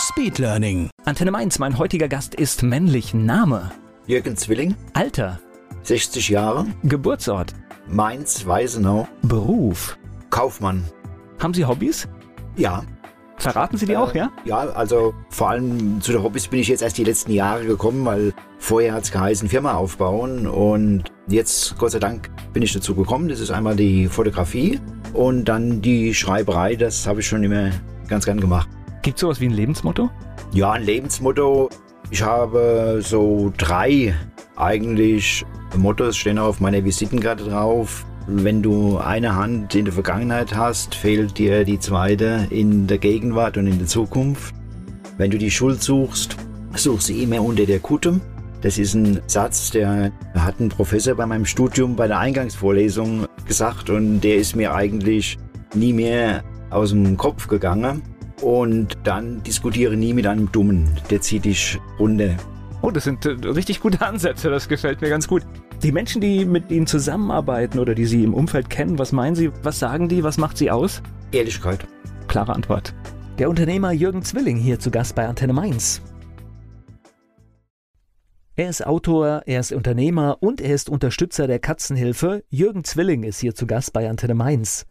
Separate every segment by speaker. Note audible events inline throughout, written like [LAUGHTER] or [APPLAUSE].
Speaker 1: Speedlearning.
Speaker 2: Antenne Mainz, mein heutiger Gast ist männlich. Name,
Speaker 3: Jürgen Zwilling,
Speaker 2: Alter,
Speaker 3: 60 Jahre,
Speaker 2: Geburtsort,
Speaker 3: Mainz, Weisenau,
Speaker 2: Beruf.
Speaker 3: Kaufmann.
Speaker 2: Haben Sie Hobbys?
Speaker 3: Ja.
Speaker 2: Verraten Sie die auch, ja?
Speaker 3: Ja, also vor allem zu den Hobbys bin ich jetzt erst die letzten Jahre gekommen, weil vorher hat es geheißen, Firma aufbauen und jetzt, Gott sei Dank, bin ich dazu gekommen. Das ist einmal die Fotografie und dann die Schreiberei, das habe ich schon immer ganz gern gemacht.
Speaker 2: Gibt es sowas wie ein Lebensmotto?
Speaker 3: Ja, ein Lebensmotto. Ich habe so drei eigentlich Mottos stehen auf meiner Visitenkarte drauf. Wenn du eine Hand in der Vergangenheit hast, fehlt dir die zweite in der Gegenwart und in der Zukunft. Wenn du die Schuld suchst, such sie immer unter der Kutte. Das ist ein Satz, der hat ein Professor bei meinem Studium bei der Eingangsvorlesung gesagt und der ist mir eigentlich nie mehr aus dem Kopf gegangen. Und dann diskutiere nie mit einem Dummen, der zieht dich runter.
Speaker 2: Oh, das sind äh, richtig gute Ansätze, das gefällt mir ganz gut. Die Menschen, die mit Ihnen zusammenarbeiten oder die Sie im Umfeld kennen, was meinen Sie, was sagen die, was macht Sie aus?
Speaker 3: Ehrlichkeit.
Speaker 2: Klare Antwort. Der Unternehmer Jürgen Zwilling hier zu Gast bei Antenne Mainz. Er ist Autor, er ist Unternehmer und er ist Unterstützer der Katzenhilfe. Jürgen Zwilling ist hier zu Gast bei Antenne Mainz.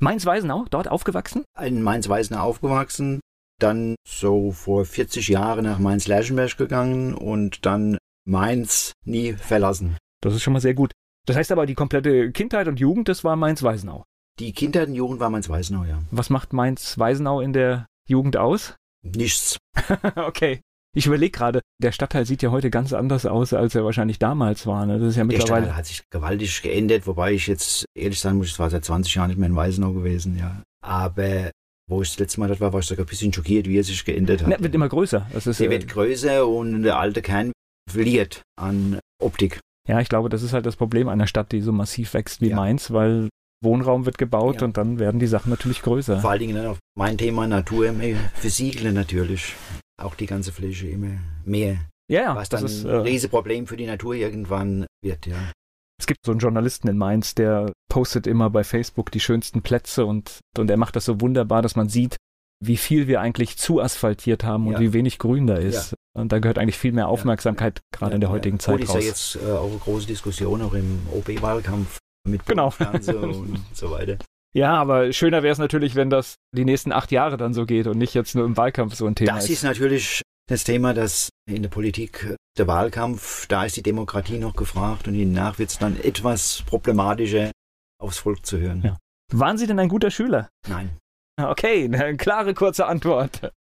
Speaker 2: Mainz-Weisenau, dort aufgewachsen?
Speaker 3: In Mainz-Weisenau aufgewachsen, dann so vor 40 Jahren nach Mainz-Lerchenberg gegangen und dann Mainz nie verlassen.
Speaker 2: Das ist schon mal sehr gut. Das heißt aber, die komplette Kindheit und Jugend, das war Mainz-Weisenau.
Speaker 3: Die Kindheit und Jugend war Mainz-Weisenau, ja.
Speaker 2: Was macht Mainz-Weisenau in der Jugend aus?
Speaker 3: Nichts. [LAUGHS]
Speaker 2: okay. Ich überlege gerade, der Stadtteil sieht ja heute ganz anders aus, als er wahrscheinlich damals war. Ne? Das ist ja
Speaker 3: Der
Speaker 2: mittlerweile.
Speaker 3: Stadtteil hat sich gewaltig geändert, wobei ich jetzt ehrlich sagen muss, ich war seit 20 Jahren nicht mehr in Weisenau gewesen, ja. Aber wo ich das letzte Mal dort war, war ich sogar ein bisschen schockiert, wie er sich geändert hat.
Speaker 2: Ne, wird immer größer. Das ist,
Speaker 3: Der
Speaker 2: äh,
Speaker 3: wird größer und der alte Kern verliert an Optik.
Speaker 2: ja, ich glaube, das ist halt das Problem einer Stadt, die so massiv wächst wie
Speaker 3: Ja.
Speaker 2: Mainz, weil Wohnraum wird gebaut
Speaker 3: Ja.
Speaker 2: und dann werden die Sachen natürlich größer.
Speaker 3: Vor allen Dingen dann auf mein Thema Natur versiegeln natürlich. Auch die ganze Fläche immer mehr.
Speaker 2: Ja, ja,
Speaker 3: was
Speaker 2: das
Speaker 3: dann
Speaker 2: ist,
Speaker 3: ein
Speaker 2: äh,
Speaker 3: Riesenproblem für die Natur irgendwann wird, ja.
Speaker 2: Es gibt so einen Journalisten in Mainz, der postet immer bei Facebook die schönsten Plätze und, und er macht das so wunderbar, dass man sieht, wie viel wir eigentlich zu asphaltiert haben und
Speaker 3: Ja.
Speaker 2: wie wenig Grün da ist. Und da gehört eigentlich viel mehr Aufmerksamkeit gerade in der heutigen Zeit
Speaker 3: Gut, ist ja
Speaker 2: raus.
Speaker 3: jetzt äh, auch eine große Diskussion, auch im OB-Wahlkampf mit
Speaker 2: Genau. [LAUGHS]
Speaker 3: Und so weiter.
Speaker 2: Ja, aber schöner wäre es natürlich, wenn das die nächsten acht Jahre dann so geht und nicht jetzt nur im Wahlkampf so ein Thema
Speaker 3: Das
Speaker 2: ist.
Speaker 3: ist natürlich das Thema, dass in der Politik äh, der Wahlkampf, da ist die Demokratie noch gefragt und danach wird es dann etwas problematischer, aufs Volk zu hören.
Speaker 2: Ja. Waren Sie denn ein guter Schüler?
Speaker 3: Nein.
Speaker 2: Okay, eine klare, kurze Antwort.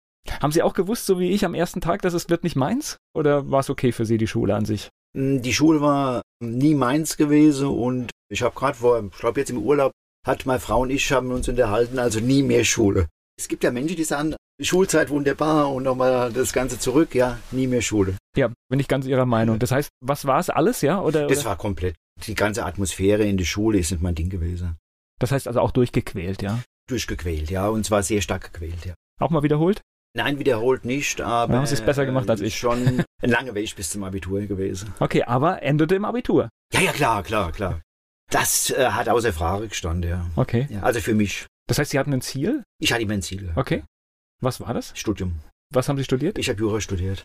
Speaker 2: Haben Sie auch gewusst, so wie ich am ersten Tag, dass es wird nicht meins? Oder war es okay für Sie, die Schule an sich?
Speaker 3: Mm, Die Schule war nie meins gewesen und ich habe gerade vor, ich glaube jetzt im Urlaub, hat meine Frau und ich haben uns unterhalten, also nie mehr Schule. Es gibt ja Menschen, die sagen, Schulzeit wunderbar und nochmal das Ganze zurück, ja, nie mehr Schule.
Speaker 2: Ja, bin ich ganz Ihrer Meinung. Das heißt, was war es alles, ja? Oder,
Speaker 3: Das
Speaker 2: oder?
Speaker 3: war komplett. Die ganze Atmosphäre in der Schule ist nicht mein Ding gewesen.
Speaker 2: das heißt also auch durchgequält, ja?
Speaker 3: Durchgequält, ja, und zwar sehr stark gequält, ja.
Speaker 2: Auch mal wiederholt?
Speaker 3: Nein, wiederholt nicht, aber.
Speaker 2: Ja, hast es besser gemacht als ich.
Speaker 3: Schon ein langer Weg bis zum Abitur gewesen.
Speaker 2: Okay, aber endete im Abitur.
Speaker 3: Ja, ja, klar, klar, klar. Das äh, hat außer Frage gestanden, ja.
Speaker 2: Okay.
Speaker 3: ja. Also für mich.
Speaker 2: Das heißt, Sie hatten ein Ziel?
Speaker 3: Ich hatte immer ein Ziel.
Speaker 2: Okay. Was war das?
Speaker 3: Studium.
Speaker 2: Was haben Sie studiert?
Speaker 3: Ich habe Jura studiert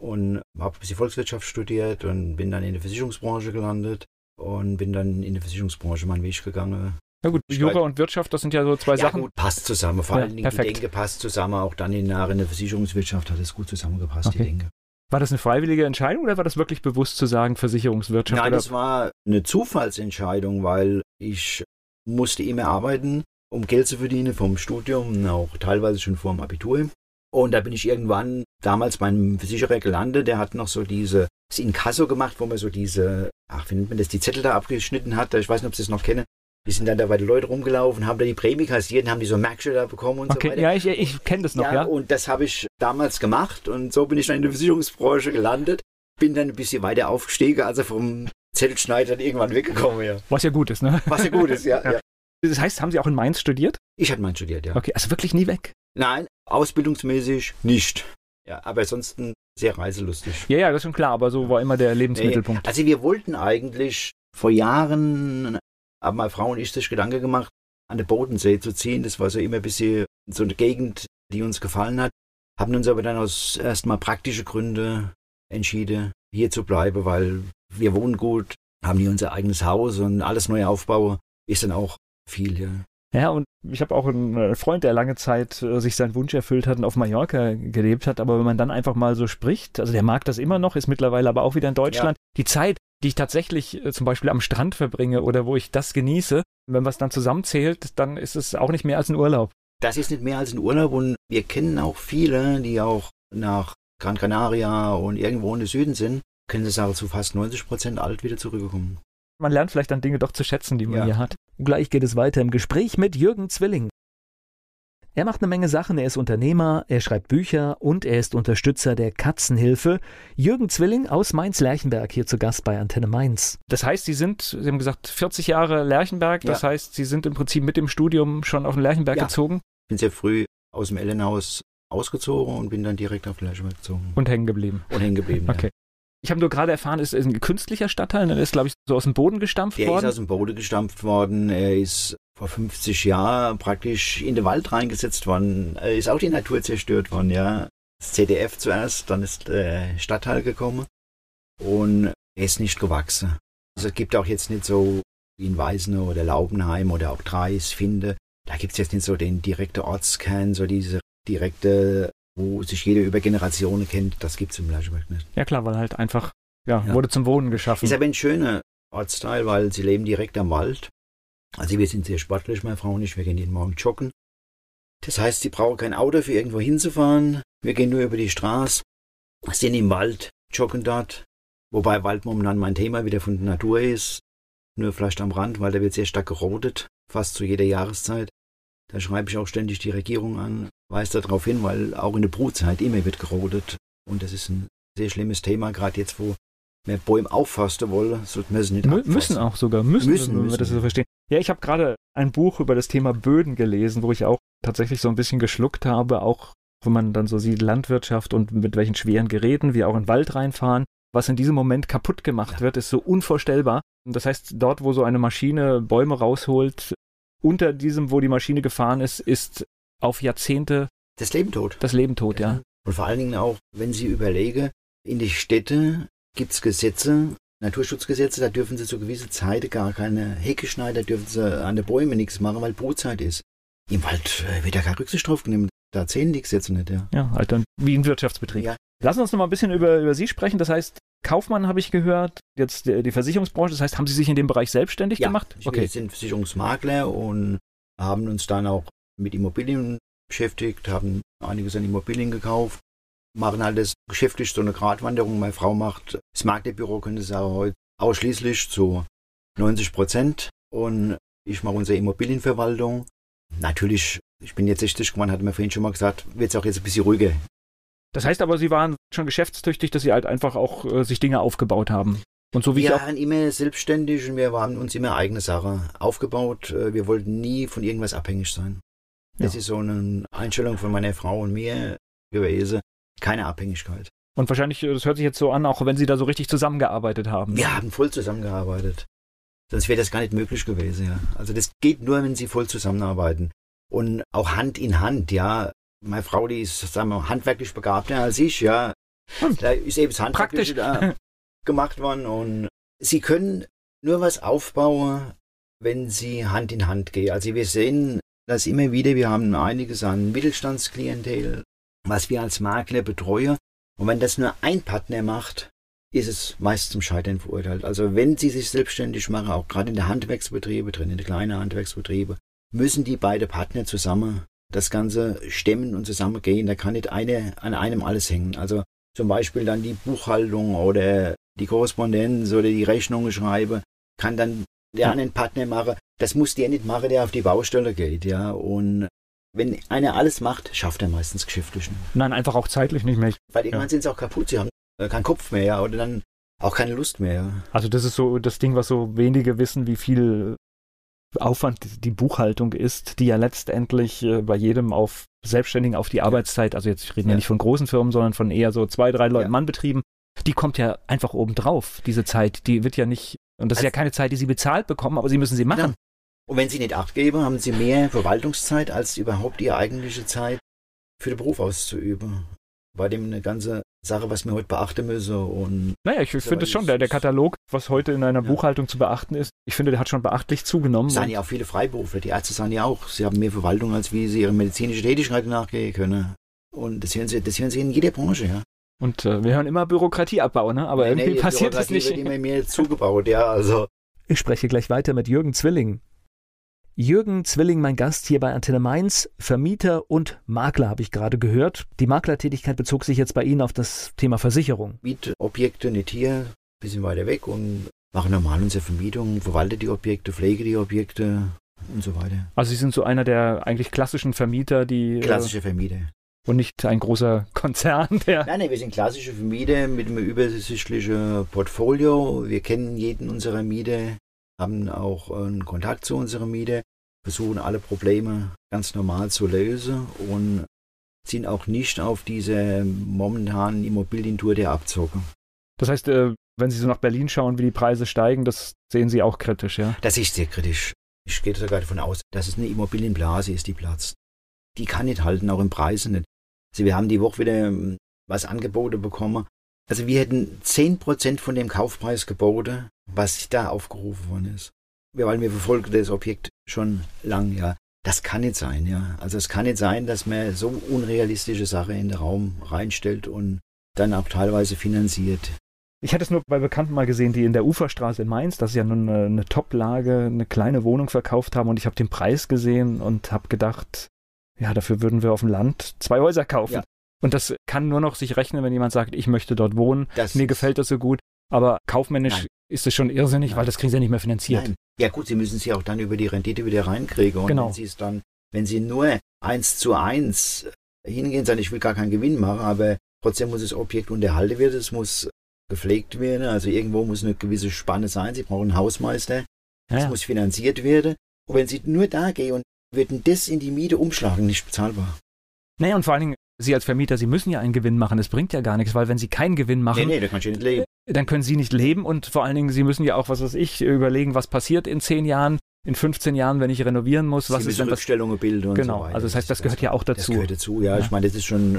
Speaker 3: und habe ein bisschen Volkswirtschaft studiert und bin dann in der Versicherungsbranche gelandet und bin dann in der Versicherungsbranche meinen Weg gegangen.
Speaker 2: Na gut, Jura und Wirtschaft, das sind ja so zwei
Speaker 3: ja,
Speaker 2: Sachen.
Speaker 3: gut, passt zusammen. Vor
Speaker 2: Ja,
Speaker 3: allen Dingen
Speaker 2: perfekt.
Speaker 3: die Denke passt zusammen. Auch dann in in der Versicherungswirtschaft hat es gut zusammengepasst,
Speaker 2: Okay.
Speaker 3: die Denke.
Speaker 2: War das eine freiwillige Entscheidung oder war das wirklich bewusst zu sagen, Versicherungswirtschaft?
Speaker 3: Nein,
Speaker 2: oder?
Speaker 3: das war eine Zufallsentscheidung, weil ich musste immer arbeiten, um Geld zu verdienen vom Studium, auch teilweise schon vor dem Abitur. Und da bin ich irgendwann damals beim Versicherer gelandet, der hat noch so diese das Inkasso gemacht, wo man so diese, ach, wie nennt man das, die Zettel da abgeschnitten hat. Ich weiß nicht, ob Sie es noch kennen. Die sind dann da bei den Leuten rumgelaufen, haben da die Prämie kassiert und haben die so Merkschilder bekommen und
Speaker 2: okay,
Speaker 3: so weiter.
Speaker 2: ja, ich, ich kenne das noch, ja.
Speaker 3: ja, und das habe ich damals gemacht und so bin ich dann in der Versicherungsbranche gelandet. Bin dann ein bisschen weiter aufgestiegen, also vom Zettelschneider irgendwann weggekommen, ja.
Speaker 2: Was ja gut ist, ne?
Speaker 3: Was ja gut ist, ja. [LAUGHS]
Speaker 2: Ja.
Speaker 3: ja.
Speaker 2: Das heißt, haben Sie auch in Mainz studiert?
Speaker 3: Ich hatte mal studiert, ja.
Speaker 2: Okay, also wirklich nie weg.
Speaker 3: Nein, ausbildungsmäßig nicht. Ja, aber ansonsten sehr reiselustig.
Speaker 2: Ja, ja, das ist schon klar, aber so war immer der Lebensmittelpunkt.
Speaker 3: Also wir wollten eigentlich vor Jahren, haben meine Frau und ich sich Gedanke gemacht, an den Bodensee zu ziehen. Das war so immer ein bisschen so eine Gegend, die uns gefallen hat. Haben uns aber dann aus erstmal praktische Gründe entschieden, hier zu bleiben, weil wir wohnen gut, haben hier unser eigenes Haus und alles neu aufbauen ist dann auch viel, ja.
Speaker 2: Ja, und ich habe auch einen äh, Freund, der lange Zeit äh, sich seinen Wunsch erfüllt hat und auf Mallorca gelebt hat. Aber wenn man dann einfach mal so spricht, also der mag das immer noch, ist mittlerweile aber auch wieder in Deutschland. Die Zeit, die ich tatsächlich äh, zum Beispiel am Strand verbringe oder wo ich das genieße, wenn man es dann zusammenzählt, dann ist es auch nicht mehr als ein Urlaub.
Speaker 3: Das ist nicht mehr als ein Urlaub und wir kennen auch viele, die auch nach Gran Canaria und irgendwo in den Süden sind, können sie sagen, zu fast 90 Prozent alt wieder zurückgekommen.
Speaker 2: Man lernt vielleicht dann Dinge doch zu schätzen, die man
Speaker 3: Ja.
Speaker 2: hier hat. Und gleich geht es weiter im Gespräch mit Jürgen Zwilling. Er macht eine Menge Sachen. Er ist Unternehmer, er schreibt Bücher und er ist Unterstützer der Katzenhilfe. Jürgen Zwilling aus Mainz-Lerchenberg hier zu Gast bei Antenne Mainz. Das heißt, Sie sind, Sie haben gesagt, 40 Jahre Lerchenberg. Das
Speaker 3: Ja.
Speaker 2: heißt, Sie sind im Prinzip mit dem Studium schon auf den Lerchenberg
Speaker 3: Ja.
Speaker 2: gezogen
Speaker 3: Ich bin sehr früh aus dem Elternhaus ausgezogen und bin dann direkt auf Fleischberg gezogen
Speaker 2: und hängen geblieben.
Speaker 3: und hängen geblieben.
Speaker 2: Okay. Ich habe nur gerade erfahren, es ist ein künstlicher Stadtteil. Der ist, glaube ich, so aus dem Boden gestampft.
Speaker 3: Der ist
Speaker 2: worden.
Speaker 3: aus dem Boden gestampft worden. Er ist vor 50 Jahren praktisch in den Wald reingesetzt worden. Er ist auch die Natur zerstört worden, ja. Das ZDF zuerst, dann ist der Stadtteil gekommen und er ist nicht gewachsen. Also es gibt auch jetzt nicht so wie in Weisenau oder Laubenheim oder auch Dreis, Finde. Da gibt es jetzt nicht so den direkten Ortskern, so diese direkte, wo sich jeder über Generationen kennt. Das gibt es im Fleischberg nicht.
Speaker 2: Ja klar, weil halt einfach, ja,
Speaker 3: Ja.
Speaker 2: wurde zum Wohnen geschaffen.
Speaker 3: Ist aber ein schöner Ortsteil, weil sie leben direkt am Wald. Also wir sind sehr sportlich, meine Frau und ich. Wir gehen jeden Morgen joggen. Das heißt, sie brauchen kein Auto für irgendwo hinzufahren. Wir gehen nur über die Straße, sind im Wald, joggen dort. Wobei Wald momentan mein Thema wieder von der Natur ist. Nur vielleicht am Rand, weil der wird sehr stark gerodet, fast zu jeder Jahreszeit. Da schreibe ich auch ständig die Regierung an, weise darauf hin, weil auch in der Brutzeit immer wird gerodet. Und das ist ein sehr schlimmes Thema, gerade jetzt, wo wir Bäume aufforsten wollen, sollten wir sie nicht
Speaker 2: Mü müssen auch sogar, müssen,
Speaker 3: Müssen,
Speaker 2: wenn wir
Speaker 3: müssen.
Speaker 2: das so verstehen. Ja, ich habe gerade ein Buch über das Thema Böden gelesen, wo ich auch tatsächlich so ein bisschen geschluckt habe, auch wenn man dann so sieht, Landwirtschaft und mit welchen schweren Geräten wir auch in den Wald reinfahren. Was in diesem Moment kaputt gemacht
Speaker 3: Ja.
Speaker 2: wird, ist so unvorstellbar. Und das heißt, dort, wo so eine Maschine Bäume rausholt, unter diesem, wo die Maschine gefahren ist, ist auf Jahrzehnte
Speaker 3: Das Leben tot.
Speaker 2: das Leben tot, ja.
Speaker 3: Und vor allen Dingen auch, wenn Sie überlegen, in die Städte gibt's Gesetze, Naturschutzgesetze, da dürfen Sie zu gewissen Zeiten gar keine Hecke schneiden, da dürfen Sie an den Bäumen nichts machen, weil Brutzeit ist. Im Wald äh, wird da keine Rücksicht drauf genommen. Da zählen die Gesetze nicht, ja.
Speaker 2: Ja, halt dann wie ein Wirtschaftsbetrieb.
Speaker 3: Ja.
Speaker 2: Lassen wir uns noch mal ein bisschen über, über Sie sprechen. Das heißt, Kaufmann habe ich gehört, jetzt die, Versicherungsbranche. Das heißt, haben Sie sich in dem Bereich selbstständig
Speaker 3: ja,
Speaker 2: gemacht?
Speaker 3: wir sind Versicherungsmakler und haben uns dann auch mit Immobilien beschäftigt, haben einiges an Immobilien gekauft, machen halt das geschäftlich so eine Gratwanderung. Meine Frau macht das Maklerbüro, könnte ich sagen, heute ausschließlich zu 90 Prozent und ich mache unsere Immobilienverwaltung. Natürlich, ich bin jetzt 60 geworden, hatte mir vorhin schon mal gesagt, wird es auch jetzt ein bisschen ruhiger.
Speaker 2: Das heißt aber, Sie waren schon geschäftstüchtig, dass Sie halt einfach auch äh, sich Dinge aufgebaut haben. Und so wie
Speaker 3: wir waren immer selbstständig und wir haben uns immer eigene Sache aufgebaut. Äh, Wir wollten nie von irgendwas abhängig sein. Das
Speaker 2: Ja.
Speaker 3: ist so eine Einstellung von meiner Frau und mir gewesen. Keine Abhängigkeit.
Speaker 2: Und wahrscheinlich, äh, das hört sich jetzt so an, auch wenn Sie da so richtig zusammengearbeitet haben.
Speaker 3: Wir haben voll zusammengearbeitet. Sonst wäre das gar nicht möglich gewesen, ja. Also das geht nur, wenn sie voll zusammenarbeiten. Und auch Hand in Hand, ja. Meine Frau, die ist, sagen wir, handwerklich begabter als ich, ja.
Speaker 2: Hm.
Speaker 3: Da ist eben das Handwerkliche da gemacht worden und sie können nur was aufbauen, wenn sie Hand in Hand gehen. Also wir sehen das immer wieder, wir haben einiges an Mittelstandsklientel, was wir als Makler betreuen. Und wenn das nur ein Partner macht, ist es meist zum Scheitern verurteilt. Also wenn sie sich selbstständig machen, auch gerade in der Handwerksbetriebe, drin in den kleinen Handwerksbetriebe, müssen die beiden Partner zusammen das Ganze stemmen und zusammengehen. Da kann nicht eine an einem alles hängen. Also zum Beispiel dann die Buchhaltung oder die Korrespondenz oder die Rechnungen schreiben, kann dann der anderen Partner machen. Das muss der nicht machen, der auf die Baustelle geht, ja. Und wenn einer alles macht, schafft er meistens geschäftlich nicht.
Speaker 2: Nein, einfach auch zeitlich nicht mehr.
Speaker 3: Weil irgendwann ja. sind sie auch kaputt, sie haben äh, keinen Kopf mehr, ja, oder dann auch keine Lust mehr. Ja.
Speaker 2: Also das ist so das Ding, was so wenige wissen, wie viel Aufwand die Buchhaltung ist, die ja letztendlich äh, bei jedem auf Selbstständigen auf die Arbeitszeit, also jetzt reden ja. ja nicht von großen Firmen, sondern von eher so zwei, drei Leuten ja. Mann betrieben, die kommt ja einfach obendrauf, diese Zeit. Die wird ja nicht, und das also, ist ja keine Zeit, die sie bezahlt bekommen, aber sie müssen sie machen. Ja.
Speaker 3: Und wenn sie nicht Acht geben, haben sie mehr Verwaltungszeit als überhaupt ihre eigentliche Zeit für den Beruf auszuüben. War dem eine ganze Sache, was wir heute beachten müssen. Und
Speaker 2: naja, ich finde es schon, der, der Katalog, was heute in einer ja. Buchhaltung zu beachten ist, ich finde, der hat schon beachtlich zugenommen. Es
Speaker 3: sind ja auch viele Freiberufler, die Ärzte sagen ja auch, sie haben mehr Verwaltung, als wie sie ihre medizinische Tätigkeit nachgehen können. Und das hören sie, das hören sie in jeder Branche, ja.
Speaker 2: Und äh, wir hören immer Bürokratieabbau, ne? aber nee, irgendwie nee, passiert das nicht.
Speaker 3: wird immer mehr zugebaut, ja, also.
Speaker 2: Ich spreche gleich weiter mit Jürgen Zwilling. Jürgen Zwilling, mein Gast hier bei Antenne Mainz, Vermieter und Makler habe ich gerade gehört. Die Maklertätigkeit bezog sich jetzt bei Ihnen auf das Thema Versicherung.
Speaker 3: Mietobjekte nicht hier, ein bisschen weiter weg und machen normal unsere Vermietung, verwalte die Objekte, pflege die Objekte und so weiter.
Speaker 2: Also Sie sind so einer der eigentlich klassischen Vermieter, die...
Speaker 3: Äh, Klassische Vermieter.
Speaker 2: Und nicht ein großer [LAUGHS] Konzern, der...
Speaker 3: Nein, nein, wir sind klassische Vermieter mit einem übersichtlichen Portfolio. Wir kennen jeden unserer Mieter haben auch einen Kontakt zu unserer Miete, versuchen alle Probleme ganz normal zu lösen und sind auch nicht auf diese momentanen Immobilientour der Abzocker.
Speaker 2: Das heißt, äh, wenn Sie so nach Berlin schauen, wie die Preise steigen, das sehen Sie auch kritisch, ja?
Speaker 3: Das ist sehr kritisch. Ich gehe sogar davon aus, dass es eine Immobilienblase ist, die platzt. Die kann nicht halten, auch im Preis nicht. Also wir haben die Woche wieder ähm, was Angebote bekommen. Also wir hätten 10% von dem Kaufpreis geboten was da aufgerufen worden ist. Weil wir verfolgen das Objekt schon lang, ja. Das kann nicht sein, ja. Also es kann nicht sein, dass man so unrealistische Sache in den Raum reinstellt und dann auch teilweise finanziert.
Speaker 2: Ich hatte es nur bei Bekannten mal gesehen, die in der Uferstraße in Mainz, das ist ja nun eine, eine Top-Lage, eine kleine Wohnung verkauft haben und ich habe den Preis gesehen und habe gedacht, ja, dafür würden wir auf dem Land zwei Häuser kaufen. Ja. Und das kann nur noch sich rechnen, wenn jemand sagt, ich möchte dort wohnen, das mir gefällt das so gut. Aber kaufmännisch Nein. ist es schon irrsinnig, Nein. weil das kriegen sie ja nicht mehr finanziert. Nein.
Speaker 3: Ja gut, sie müssen sie auch dann über die Rendite wieder reinkriegen. Und genau. wenn sie es dann, wenn sie nur eins zu eins hingehen, sagen, ich will gar keinen Gewinn machen, aber trotzdem muss das Objekt unterhalten werden, es muss gepflegt werden, also irgendwo muss eine gewisse Spanne sein, sie brauchen einen Hausmeister, es ja. muss finanziert werden. Und wenn sie nur da gehen und würden das in die Miete umschlagen, nicht bezahlbar.
Speaker 2: Naja, und vor allen Dingen, Sie als Vermieter, Sie müssen ja einen Gewinn machen. Es bringt ja gar nichts, weil wenn Sie keinen Gewinn machen, nee, nee, da nicht leben. Dann können Sie nicht leben und vor allen Dingen, Sie müssen ja auch, was weiß ich, überlegen, was passiert in zehn Jahren, in 15 Jahren, wenn ich renovieren muss. Was
Speaker 3: Sie
Speaker 2: ist denn
Speaker 3: Rückstellungen bilden und
Speaker 2: genau,
Speaker 3: so
Speaker 2: also das heißt, das gehört ja auch dazu. Das
Speaker 3: gehört dazu, ja. ja. Ich meine, das ist schon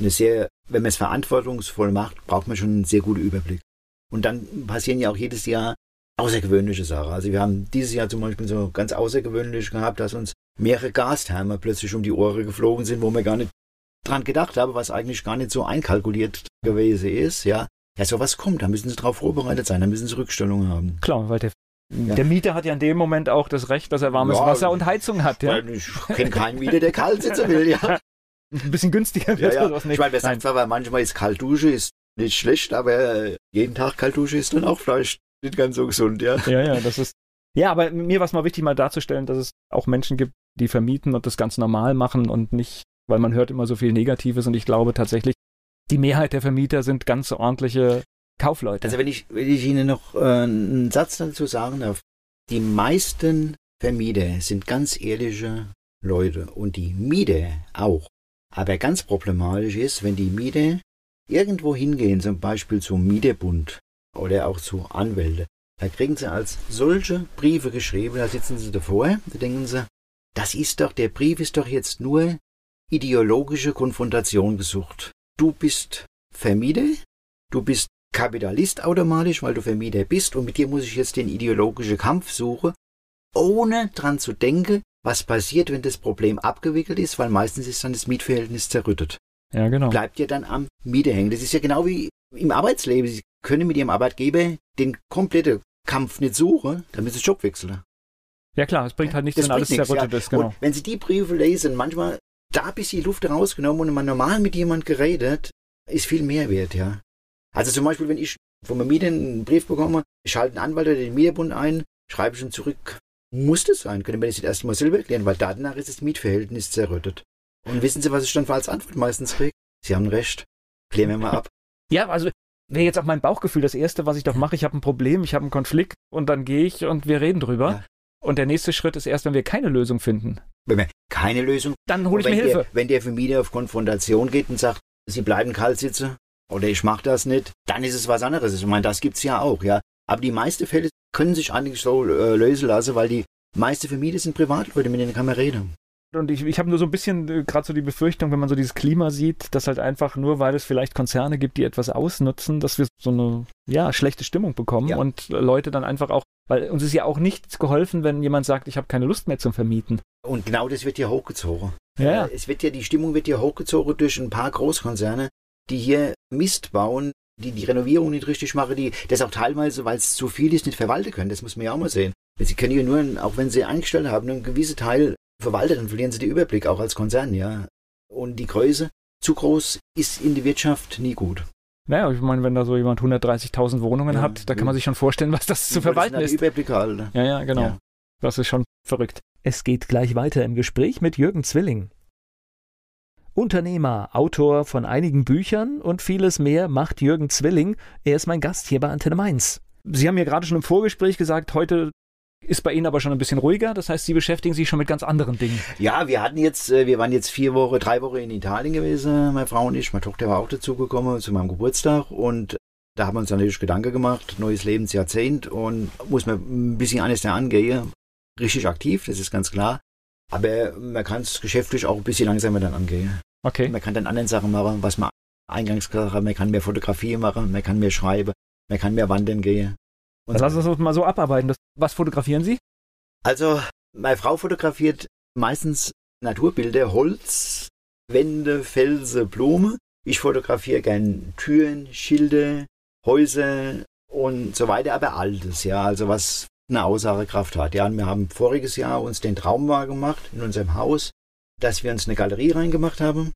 Speaker 3: eine sehr, wenn man es verantwortungsvoll macht, braucht man schon einen sehr guten Überblick. Und dann passieren ja auch jedes Jahr außergewöhnliche Sachen. Also wir haben dieses Jahr zum Beispiel so ganz außergewöhnlich gehabt, dass uns mehrere Gastherme plötzlich um die Ohren geflogen sind, wo wir gar nicht dran gedacht habe, was eigentlich gar nicht so einkalkuliert gewesen ist, ja. Ja, sowas kommt, da müssen sie darauf vorbereitet sein, da müssen sie Rückstellungen haben.
Speaker 2: Klar, weil der, ja. der Mieter hat ja in dem Moment auch das Recht, dass er warmes ja, Wasser und Heizung hat, ja.
Speaker 3: Ich kenne keinen Mieter, der kalt sitzen will, ja. [LAUGHS]
Speaker 2: Ein bisschen günstiger
Speaker 3: wird ja, ja. das nicht. Ich meine, wer sagt zwar, weil manchmal ist Kaltdusche ist nicht schlecht, aber jeden Tag Kaltdusche ist dann auch vielleicht nicht ganz so gesund, ja.
Speaker 2: Ja, ja, das ist. Ja, aber mir war es mal wichtig, mal darzustellen, dass es auch Menschen gibt, die vermieten und das ganz normal machen und nicht weil man hört immer so viel Negatives und ich glaube tatsächlich, die Mehrheit der Vermieter sind ganz ordentliche Kaufleute.
Speaker 3: Also wenn ich, wenn ich Ihnen noch äh, einen Satz dazu sagen darf, die meisten Vermieter sind ganz ehrliche Leute und die Mieter auch. Aber ganz problematisch ist, wenn die Mieter irgendwo hingehen, zum Beispiel zum Mieterbund oder auch zu Anwälte, da kriegen sie als solche Briefe geschrieben, da sitzen sie davor, da denken sie, das ist doch, der Brief ist doch jetzt nur ideologische Konfrontation gesucht. Du bist Vermieter, du bist Kapitalist automatisch, weil du Vermieter bist und mit dir muss ich jetzt den ideologischen Kampf suchen, ohne dran zu denken, was passiert, wenn das Problem abgewickelt ist, weil meistens ist dann das Mietverhältnis zerrüttet.
Speaker 2: Ja, genau.
Speaker 3: Bleibt ja dann am Mieter hängen. Das ist ja genau wie im Arbeitsleben. Sie können mit Ihrem Arbeitgeber den kompletten Kampf nicht suchen, dann müssen Sie Job wechseln.
Speaker 2: Ja klar, es bringt halt nichts, wenn alles zerrüttet ja. ist. Genau. Und
Speaker 3: wenn Sie die Briefe lesen, manchmal da ein bisschen Luft rausgenommen und man normal mit jemand geredet, ist viel mehr wert, ja. Also zum Beispiel, wenn ich von meinem Mieter einen Brief bekomme, ich schalte einen Anwalt oder den Mieterbund ein, schreibe ich ihm zurück, Muss das sein? Können wir das jetzt erstmal selber erklären, weil danach ist das Mietverhältnis zerrüttet. Und wissen Sie, was ich dann für als Antwort meistens kriege? Sie haben recht. Klären wir mal ab. [LAUGHS]
Speaker 2: Ja, also wäre jetzt auch mein Bauchgefühl das Erste, was ich doch mache. Ich habe ein Problem, ich habe einen Konflikt und dann gehe ich und wir reden drüber. Ja. Und der nächste Schritt ist erst, wenn wir keine Lösung finden.
Speaker 3: Wenn wir keine Lösung,
Speaker 2: dann hole ich mir Hilfe.
Speaker 3: Der, wenn der Vermieter auf Konfrontation geht und sagt, Sie bleiben kalt sitzen oder ich mache das nicht, dann ist es was anderes. Ich meine, das gibt's ja auch, ja. Aber die meisten Fälle können sich eigentlich so äh, lösen lassen, weil die meisten Vermieter sind Privatleute, mit denen kann man reden.
Speaker 2: Und ich, ich habe nur so ein bisschen äh, gerade so die Befürchtung, wenn man so dieses Klima sieht, dass halt einfach nur, weil es vielleicht Konzerne gibt, die etwas ausnutzen, dass wir so eine ja, schlechte Stimmung bekommen ja. und Leute dann einfach auch, weil uns ist ja auch nichts geholfen, wenn jemand sagt, ich habe keine Lust mehr zum Vermieten.
Speaker 3: Und genau das wird ja hochgezogen.
Speaker 2: Ja.
Speaker 3: Äh, es wird ja, die Stimmung wird ja hochgezogen durch ein paar Großkonzerne, die hier Mist bauen, die die Renovierung nicht richtig machen, die das auch teilweise, weil es zu viel ist, nicht verwalten können. Das muss man ja auch mal sehen. Sie können ja nur, auch wenn sie eingestellt haben, einen gewissen Teil verwaltet, dann verlieren sie den Überblick, auch als Konzern, ja. Und die Größe, zu groß, ist in der Wirtschaft nie gut.
Speaker 2: Naja, ich meine, wenn da so jemand 130.000 Wohnungen ja, hat, da kann man sich schon vorstellen, [LAUGHS] was das zu verwalten ist.
Speaker 3: Überblick halten.
Speaker 2: Ja, ja, genau. Ja. Das ist schon verrückt. Es geht gleich weiter im Gespräch mit Jürgen Zwilling. Unternehmer, Autor von einigen Büchern und vieles mehr macht Jürgen Zwilling. Er ist mein Gast hier bei Antenne Mainz. Sie haben mir gerade schon im Vorgespräch gesagt, heute ist bei Ihnen aber schon ein bisschen ruhiger. Das heißt, Sie beschäftigen sich schon mit ganz anderen Dingen.
Speaker 3: Ja, wir hatten jetzt, äh, wir waren jetzt vier Wochen, drei Wochen in Italien gewesen, meine Frau und ich. Meine Tochter war auch dazugekommen zu meinem Geburtstag und da haben wir uns natürlich Gedanken gemacht, neues Lebensjahrzehnt und muss man ein bisschen anders da angehen. Richtig aktiv, das ist ganz klar. Aber man kann es geschäftlich auch ein bisschen langsamer dann angehen.
Speaker 2: Okay.
Speaker 3: Man kann dann anderen Sachen machen, was man eingangs gesagt hat. Man kann mehr Fotografie machen, man kann mehr schreiben, man kann mehr wandern gehen.
Speaker 2: Und lass uns das mal so abarbeiten. was fotografieren Sie?
Speaker 3: Also, meine Frau fotografiert meistens Naturbilder, Holz, Wände, Felsen, Blumen. Ich fotografiere gern Türen, Schilde, Häuser und so weiter, aber altes, ja, also was eine Aussagekraft hat. Ja, und wir haben voriges Jahr uns den Traum wahr gemacht in unserem Haus, dass wir uns eine Galerie reingemacht haben.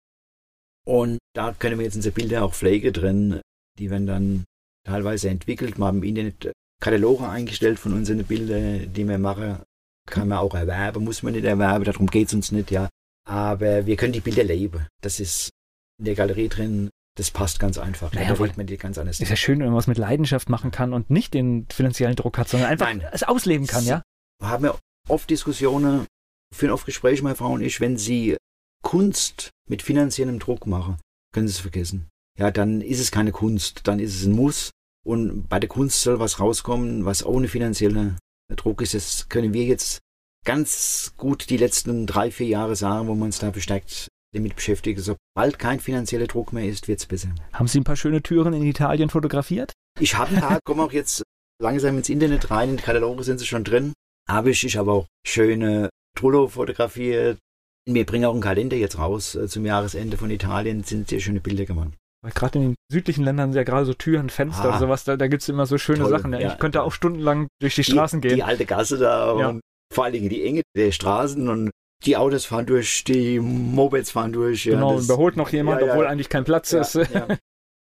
Speaker 3: Und da können wir jetzt unsere Bilder auch pflege drin. Die werden dann teilweise entwickelt. Haben im Internet Kataloge eingestellt von unseren Bildern, die wir machen. Kann man auch erwerben, muss man nicht erwerben, darum geht es uns nicht, ja. Aber wir können die Bilder leben. Das ist in der Galerie drin, das passt ganz einfach.
Speaker 2: Naja, da man die ganz anders. Ist ja schön, wenn man was mit Leidenschaft machen kann und nicht den finanziellen Druck hat, sondern einfach Nein. es ausleben kann, ja?
Speaker 3: Haben wir oft Diskussionen, führen oft Gespräche, meine Frau und ich, wenn sie Kunst mit finanziellem Druck machen, können sie es vergessen. Ja, dann ist es keine Kunst, dann ist es ein Muss. Und bei der Kunst soll was rauskommen, was ohne finanziellen Druck ist. Das können wir jetzt ganz gut die letzten drei, vier Jahre sagen, wo wir uns da verstärkt damit beschäftigen. Sobald kein finanzieller Druck mehr ist, wird es besser.
Speaker 2: Haben Sie ein paar schöne Türen in Italien fotografiert?
Speaker 3: Ich habe ein paar, [LAUGHS] komme auch jetzt langsam ins Internet rein, in die Kataloge sind sie schon drin. Habe ich, ich habe auch schöne Trullo fotografiert. Wir bringen auch einen Kalender jetzt raus äh, zum Jahresende von Italien, sind sehr schöne Bilder gemacht.
Speaker 2: Weil gerade in den südlichen Ländern sind ja gerade so Türen, Fenster ah, und sowas, da, da gibt es immer so schöne toll, Sachen. Ja. Ich könnte auch stundenlang durch die Straßen
Speaker 3: die,
Speaker 2: gehen.
Speaker 3: Die alte Gasse da ja. und vor allen Dingen die Enge der Straßen und die Autos fahren durch, die Mopeds fahren durch.
Speaker 2: Ja, genau, und überholt noch jemand, ja, obwohl eigentlich kein Platz ist.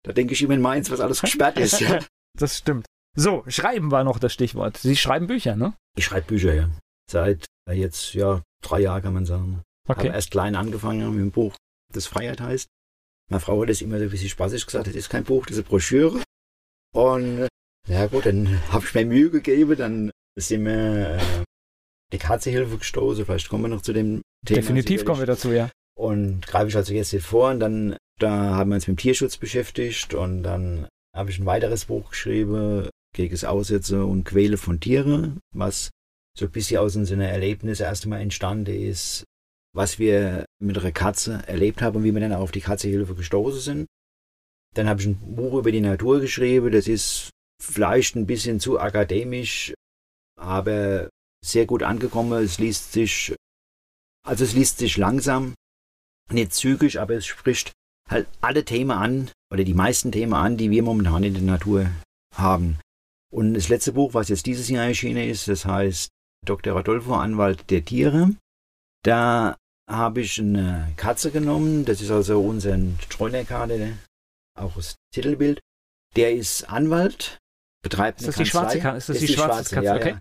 Speaker 3: Da denke ich immer in Mainz, was alles gesperrt ist. [LAUGHS]
Speaker 2: Das stimmt. So, schreiben war noch das Stichwort. Sie schreiben Bücher, ne?
Speaker 3: Ich schreibe Bücher, ja. Seit äh, jetzt, ja, drei Jahren kann man sagen. Okay. Habe erst klein angefangen mit dem Buch, das Freiheit heißt. Meine Frau hat das immer so ein bisschen spaßig gesagt, das ist kein Buch, das ist eine Broschüre. Und ja gut, dann habe ich mir Mühe gegeben, dann sind wir äh, die Katzehilfe gestoßen, vielleicht kommen wir noch zu dem
Speaker 2: Thema. Definitiv kommen wir dazu, ja.
Speaker 3: Und greife ich also jetzt hier vor und dann da haben wir uns mit dem Tierschutz beschäftigt und dann habe ich ein weiteres Buch geschrieben gegen das Aussetzen und Quäle von Tieren, was so ein bisschen aus unseren Erlebnissen erst einmal entstanden ist, was wir mit einer Katze erlebt haben und wie wir dann auf die Katzehilfe gestoßen sind. Dann habe ich ein Buch über die Natur geschrieben. Das ist vielleicht ein bisschen zu akademisch, aber sehr gut angekommen. Es liest sich, also es liest sich langsam, nicht zügig, aber es spricht halt alle Themen an oder die meisten Themen an, die wir momentan in der Natur haben. Und das letzte Buch, was jetzt dieses Jahr erschienen ist, das heißt Dr. Rodolfo, Anwalt der Tiere. Da habe ich eine Katze genommen. Das ist also unser Streunerkarte, auch das Titelbild. Der ist Anwalt, betreibt
Speaker 2: ist das die schwarze Katze? Ist das, das die, die, schwarze, Katze? Ja, okay. Ja.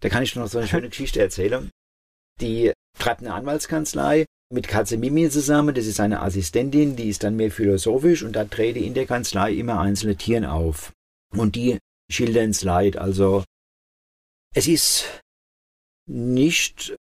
Speaker 3: Da kann ich noch so eine schöne [LAUGHS] Geschichte erzählen. Die treibt eine Anwaltskanzlei mit Katze Mimi zusammen. Das ist eine Assistentin, die ist dann mehr philosophisch und da trete in der Kanzlei immer einzelne Tieren auf. Und die schildern es Leid. Also es ist nicht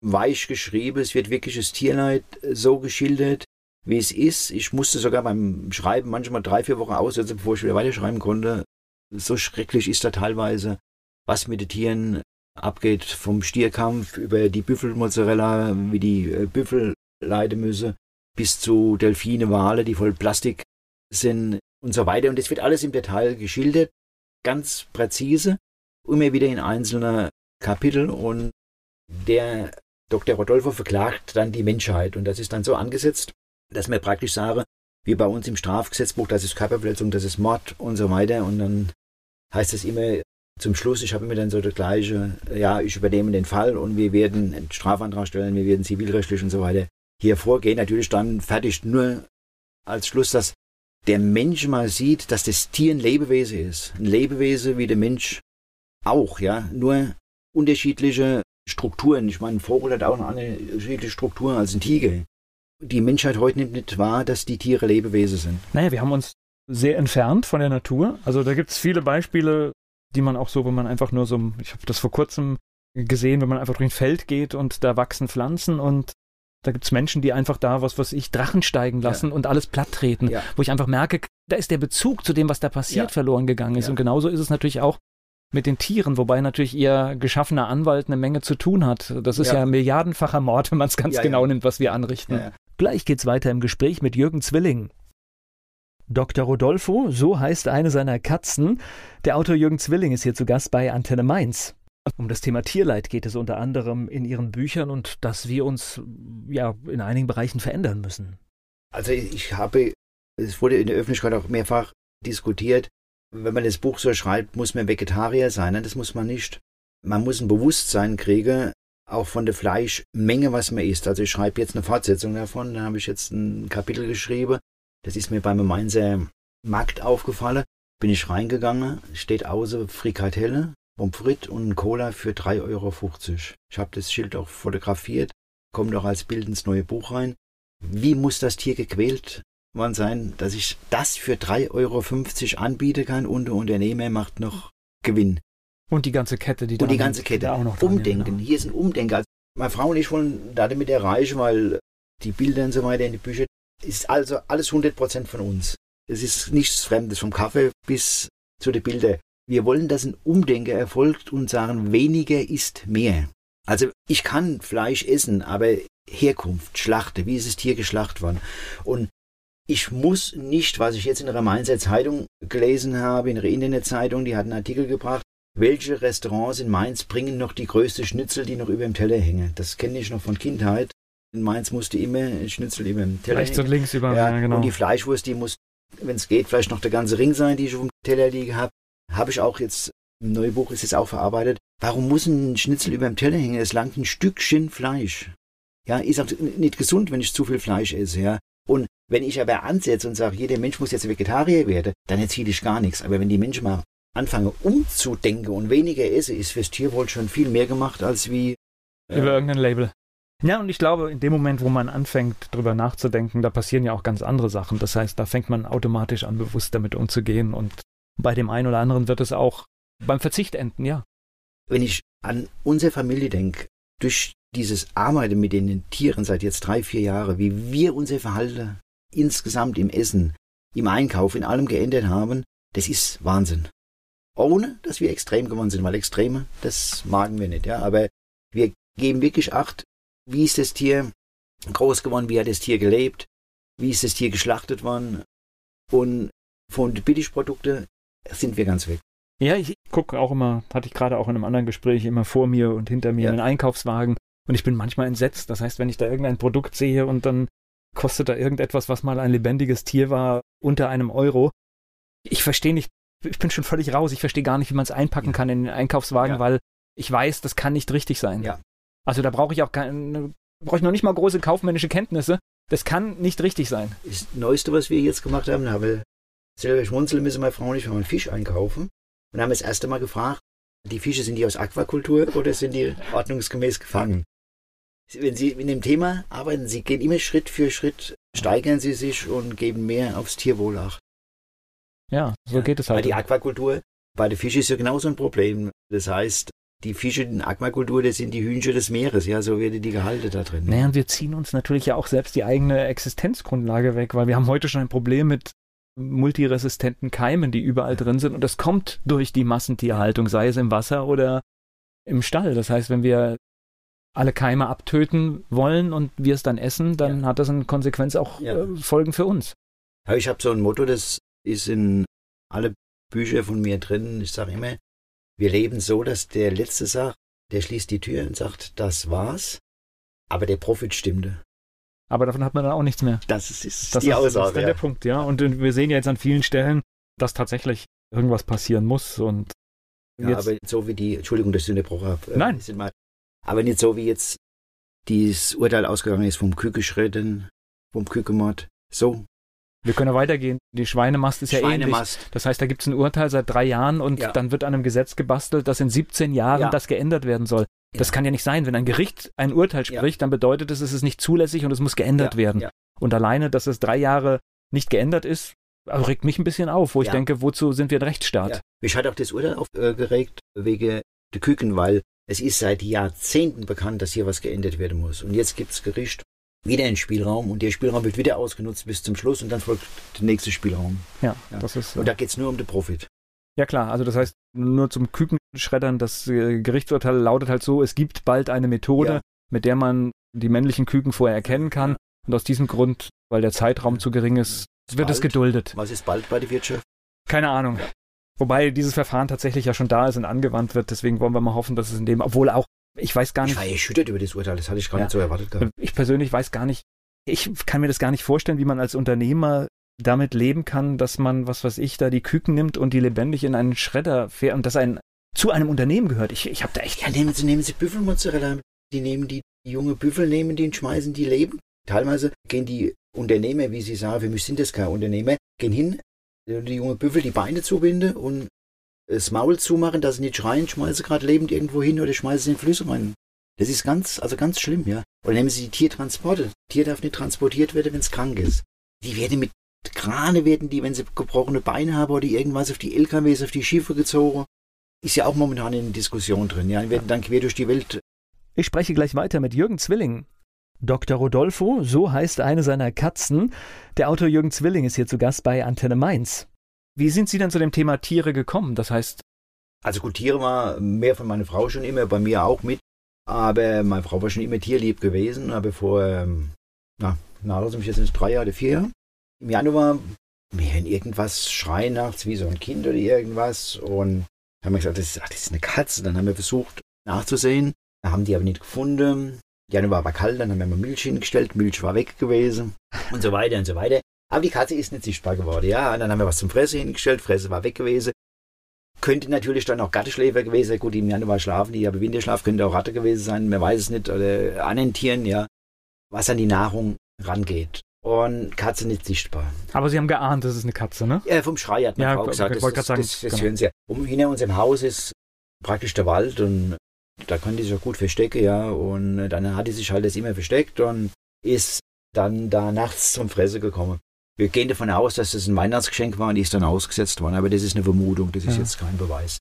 Speaker 3: weich geschrieben, es wird wirklich das Tierleid so geschildert, wie es ist. Ich musste sogar beim Schreiben manchmal drei, vier Wochen aussetzen, bevor ich wieder weiterschreiben konnte. So schrecklich ist da teilweise, was mit den Tieren abgeht, vom Stierkampf über die Büffelmozzarella, wie die äh, Büffel leiden müssen, bis zu Delfine, Wale, die voll Plastik sind und so weiter. Und das wird alles im Detail geschildert, ganz präzise, immer wieder in einzelne Kapitel. Und der Dr. Rodolfo verklagt dann die Menschheit. Und das ist dann so angesetzt, dass wir praktisch sagen, wie bei uns im Strafgesetzbuch, das ist Körperverletzung, das ist Mord und so weiter. Und dann heißt es immer zum Schluss, ich habe immer dann so das gleiche, ja, ich übernehme den Fall und wir werden einen Strafantrag stellen, wir werden zivilrechtlich und so weiter hier vorgehen. Natürlich dann fertig nur als Schluss, dass der Mensch mal sieht, dass das Tier ein Lebewesen ist. Ein Lebewesen wie der Mensch auch, ja. Nur unterschiedliche Strukturen. Ich meine, ein Vogel hat auch eine unterschiedliche Struktur als ein Tiger die Menschheit heute nimmt nicht wahr, dass die Tiere Lebewesen sind.
Speaker 2: Naja, wir haben uns sehr entfernt von der Natur. Also da gibt es viele Beispiele, die man auch so, wenn man einfach nur so, ich habe das vor kurzem gesehen, wenn man einfach durch ein Feld geht und da wachsen Pflanzen und da gibt es Menschen, die einfach da, was weiß ich, Drachen steigen lassen ja. und alles platt treten, ja. wo ich einfach merke, da ist der Bezug zu dem, was da passiert, ja. verloren gegangen ist. Und genauso ist es natürlich auch mit den Tieren, wobei natürlich ihr geschaffener Anwalt eine Menge zu tun hat. Das ist ja, milliardenfacher Mord, wenn man es ganz genau nimmt, was wir anrichten. Gleich geht's weiter im Gespräch mit Jürgen Zwilling. Dr. Rodolfo, so heißt eine seiner Katzen. Der Autor Jürgen Zwilling ist hier zu Gast bei Antenne Mainz. Um das Thema Tierleid geht es unter anderem in Ihren Büchern und dass wir uns ja in einigen Bereichen verändern müssen.
Speaker 3: Also ich habe, es wurde in der Öffentlichkeit auch mehrfach diskutiert, wenn man das Buch so schreibt, muss man Vegetarier sein. Nein, das muss man nicht. Man muss ein Bewusstsein kriegen, auch von der Fleischmenge, was man isst. Also ich schreibe jetzt eine Fortsetzung davon, da habe ich jetzt ein Kapitel geschrieben. Das ist mir beim Mainzer Markt aufgefallen. Bin ich reingegangen, steht außer Frikadelle, Pommes frites und Cola für 3,50 Euro. Ich habe das Schild auch fotografiert, kommt auch als Bild ins neue Buch rein. Wie muss das Tier gequält worden sein, dass ich das für 3,50 Euro anbieten kann und der Unternehmer macht noch Gewinn.
Speaker 2: Und die ganze Kette, die
Speaker 3: da Und die ganze Kette. Auch noch Umdenken. Genau. Hier ist ein Umdenken. Also meine Frau und ich wollen damit erreichen, weil die Bilder und so weiter in die Bücher ist also alles 100% von uns. Es ist nichts Fremdes, vom Kaffee bis zu den Bildern. Wir wollen, dass ein Umdenken erfolgt und sagen, weniger ist mehr. Also ich kann Fleisch essen, aber Herkunft, Schlachte, wie ist das Tier geschlachtet worden? Und ich muss nicht, was ich jetzt in der Mainzer Zeitung gelesen habe, in der Internetzeitung, die hat einen Artikel gebracht, welche Restaurants in Mainz bringen noch die größte Schnitzel, die noch über dem Teller hängen? Das kenne ich noch von Kindheit. In Mainz musste immer ein Schnitzel über dem Teller
Speaker 2: Rechts hängen. und links über,
Speaker 3: ja, ja, genau. Und die Fleischwurst, die muss, wenn es geht, vielleicht noch der ganze Ring sein, die ich auf dem Teller liege habe. Habe ich auch jetzt, im neuen Buch ist es auch verarbeitet. Warum muss ein Schnitzel über dem Teller hängen? Es langt ein Stückchen Fleisch. Ja, ist auch nicht gesund, wenn ich zu viel Fleisch esse, ja. Und wenn ich aber ansetze und sage, jeder Mensch muss jetzt Vegetarier werden, dann erzähle ich gar nichts. Aber wenn die Menschen mal anfange umzudenken und weniger esse, ist fürs Tierwohl schon viel mehr gemacht als wie
Speaker 2: äh, über irgendein Label. Ja, und ich glaube, in dem Moment, wo man anfängt, drüber nachzudenken, da passieren ja auch ganz andere Sachen. Das heißt, da fängt man automatisch an, bewusst damit umzugehen. Und bei dem einen oder anderen wird es auch beim Verzicht enden, ja.
Speaker 3: Wenn ich an unsere Familie denke, durch dieses Arbeiten mit den Tieren seit jetzt drei, vier Jahren, wie wir unser Verhalten insgesamt im Essen, im Einkauf, in allem geändert haben, das ist Wahnsinn ohne dass wir extrem geworden sind, weil Extreme, das magen wir nicht, ja. Aber wir geben wirklich Acht, wie ist das Tier groß geworden, wie hat das Tier gelebt, wie ist das Tier geschlachtet worden. Und von den Billigprodukten sind wir ganz weg.
Speaker 2: Ja, ich gucke auch immer, hatte ich gerade auch in einem anderen Gespräch, immer vor mir und hinter mir ja. einen Einkaufswagen. Und ich bin manchmal entsetzt. Das heißt, wenn ich da irgendein Produkt sehe und dann kostet da irgendetwas, was mal ein lebendiges Tier war, unter einem Euro. Ich verstehe nicht, ich bin schon völlig raus. Ich verstehe gar nicht, wie man es einpacken kann in den Einkaufswagen, ja. weil ich weiß, das kann nicht richtig sein.
Speaker 3: Ja.
Speaker 2: Also da brauche ich auch keine, brauche ich noch nicht mal große kaufmännische Kenntnisse. Das kann nicht richtig sein.
Speaker 3: Das Neueste, was wir jetzt gemacht haben, habe selber schmunzeln müssen, meine Frau und ich, wir einen Fisch einkaufen und haben das erste Mal gefragt, die Fische, sind die aus Aquakultur oder sind die ordnungsgemäß gefangen? Wenn Sie in dem Thema arbeiten, Sie gehen immer Schritt für Schritt, steigern Sie sich und geben mehr aufs Tierwohl acht.
Speaker 2: Ja, so geht es halt.
Speaker 3: Weil die Aquakultur bei den Fischen ist ja genauso ein Problem. Das heißt, die Fische in Aquakultur, das sind die Hühnchen des Meeres, ja, so werden die gehalten da drin.
Speaker 2: Naja, und wir ziehen uns natürlich ja auch selbst die eigene Existenzgrundlage weg, weil wir haben heute schon ein Problem mit multiresistenten Keimen, die überall drin sind und das kommt durch die Massentierhaltung, sei es im Wasser oder im Stall. Das heißt, wenn wir alle Keime abtöten wollen und wir es dann essen, dann ja. hat das eine Konsequenz auch ja. äh, Folgen für uns.
Speaker 3: Ja, ich habe so ein Motto, das ist in alle Bücher von mir drin. Ich sage immer, wir leben so, dass der Letzte sagt, der schließt die Tür und sagt, das war's, aber der Profit stimmte.
Speaker 2: Aber davon hat man dann auch nichts mehr.
Speaker 3: Das ist, ist
Speaker 2: das die ist, Aussage. Das ist dann ja. der Punkt, ja. Und wir sehen ja jetzt an vielen Stellen, dass tatsächlich irgendwas passieren muss. Und
Speaker 3: ja, aber so wie die, Entschuldigung, dass ich unterbrochen habe.
Speaker 2: Nein.
Speaker 3: Mal, aber nicht so wie jetzt dieses Urteil ausgegangen ist vom Kükeschritten, vom Kükemord. So
Speaker 2: wir können weitergehen. Die Schweinemast ist ja Schweinemast. ähnlich. Das heißt, da gibt es ein Urteil seit drei Jahren und ja. dann wird an einem Gesetz gebastelt, dass in 17 Jahren ja. das geändert werden soll. Ja. Das kann ja nicht sein. Wenn ein Gericht ein Urteil spricht, dann bedeutet es, es ist nicht zulässig und es muss geändert werden. Und alleine, dass es drei Jahre nicht geändert ist, regt mich ein bisschen auf, wo ich denke, wozu sind wir ein Rechtsstaat?
Speaker 3: Mich hat auch das Urteil aufgeregt wegen der Küken, weil es ist seit Jahrzehnten bekannt, dass hier was geändert werden muss. Und jetzt gibt es Gericht wieder ein Spielraum und der Spielraum wird wieder ausgenutzt bis zum Schluss und dann folgt der nächste Spielraum.
Speaker 2: Ja, ja. das ist.
Speaker 3: Und da geht es nur um den Profit.
Speaker 2: Ja klar, also das heißt, nur zum Kükenschreddern, das äh, Gerichtsurteil lautet halt so, es gibt bald eine Methode, ja. mit der man die männlichen Küken vorher erkennen kann. Und aus diesem Grund, weil der Zeitraum zu gering ist, wird bald? es geduldet.
Speaker 3: Was ist bald bei der Wirtschaft?
Speaker 2: Keine Ahnung. Wobei dieses Verfahren tatsächlich ja schon da ist und angewandt wird. Deswegen wollen wir mal hoffen, dass es in dem, obwohl auch ich weiß gar nicht.
Speaker 3: Ich war erschüttert über das Urteil, das hatte ich gar ja. nicht so erwartet gehabt.
Speaker 2: Ich persönlich weiß gar nicht, ich kann mir das gar nicht vorstellen, wie man als Unternehmer damit leben kann, dass man, was weiß ich, da die Küken nimmt und die lebendig in einen Schredder fährt und das ein zu einem Unternehmen gehört. Ich, ich habe da echt.
Speaker 3: Ja, nehmen Sie, nehmen Sie Büffelmozzarella. Die nehmen die, die junge Büffel, nehmen die und schmeißen die leben. Teilweise gehen die Unternehmer, wie Sie sagen, für mich sind das keine Unternehmer, gehen hin, die junge Büffel die Beine zubinden und das Maul zumachen, dass sie nicht schreien, schmeißen gerade lebend irgendwo hin oder schmeißen sie in Flüsse rein. Das ist ganz, also ganz schlimm, ja. Oder nehmen Sie die Tiertransporte. Tier darf nicht transportiert werden, wenn es krank ist. Die werden mit Krane werden die, wenn sie gebrochene Beine haben oder irgendwas auf die LKWs, auf die Schiffe gezogen. Ist ja auch momentan in Diskussion drin, ja. Die werden dann quer durch die Welt.
Speaker 2: Ich spreche gleich weiter mit Jürgen Zwilling. Dr. Rodolfo, so heißt eine seiner Katzen. Der Autor Jürgen Zwilling ist hier zu Gast bei Antenne Mainz. Wie sind Sie denn zu dem Thema Tiere gekommen? Das heißt.
Speaker 3: Also gut, Tiere war mehr von meiner Frau schon immer, bei mir auch mit. Aber meine Frau war schon immer tierlieb gewesen. Aber vor, ähm, na, na, mich jetzt drei Jahre, vier Jahre. Im Januar, wir hören irgendwas schreien nachts, wie so ein Kind oder irgendwas. Und haben wir gesagt, das ist, ach, das ist eine Katze. Dann haben wir versucht nachzusehen. Haben die aber nicht gefunden. Januar war kalt, dann haben wir mal Milch hingestellt. Milch war weg gewesen. [LAUGHS] Und so weiter und so weiter. Aber die Katze ist nicht sichtbar geworden. Ja, und dann haben wir was zum Fresse hingestellt. Fresse war weg gewesen. Könnte natürlich dann auch Gatteschläfer gewesen sein. Gut, im Januar schlafen die, aber Winterschlaf könnte auch Ratte gewesen sein. Man weiß es nicht. Oder anderen Tieren, ja. Was an die Nahrung rangeht. Und Katze nicht sichtbar.
Speaker 2: Aber Sie haben geahnt, das ist eine Katze, ne?
Speaker 3: Ja, vom Schrei hat meine ja, Frau gesagt.
Speaker 2: Ich wollte gerade sagen,
Speaker 3: das, das genau. hören Sie ja. Um, hinter unserem Haus ist praktisch der Wald und da kann die sich auch gut verstecken, ja. Und dann hat die sich halt das immer versteckt und ist dann da nachts zum Fresse gekommen. Wir gehen davon aus, dass das ein Weihnachtsgeschenk war und die ist dann ausgesetzt worden, aber das ist eine Vermutung, das ist ja. jetzt kein Beweis.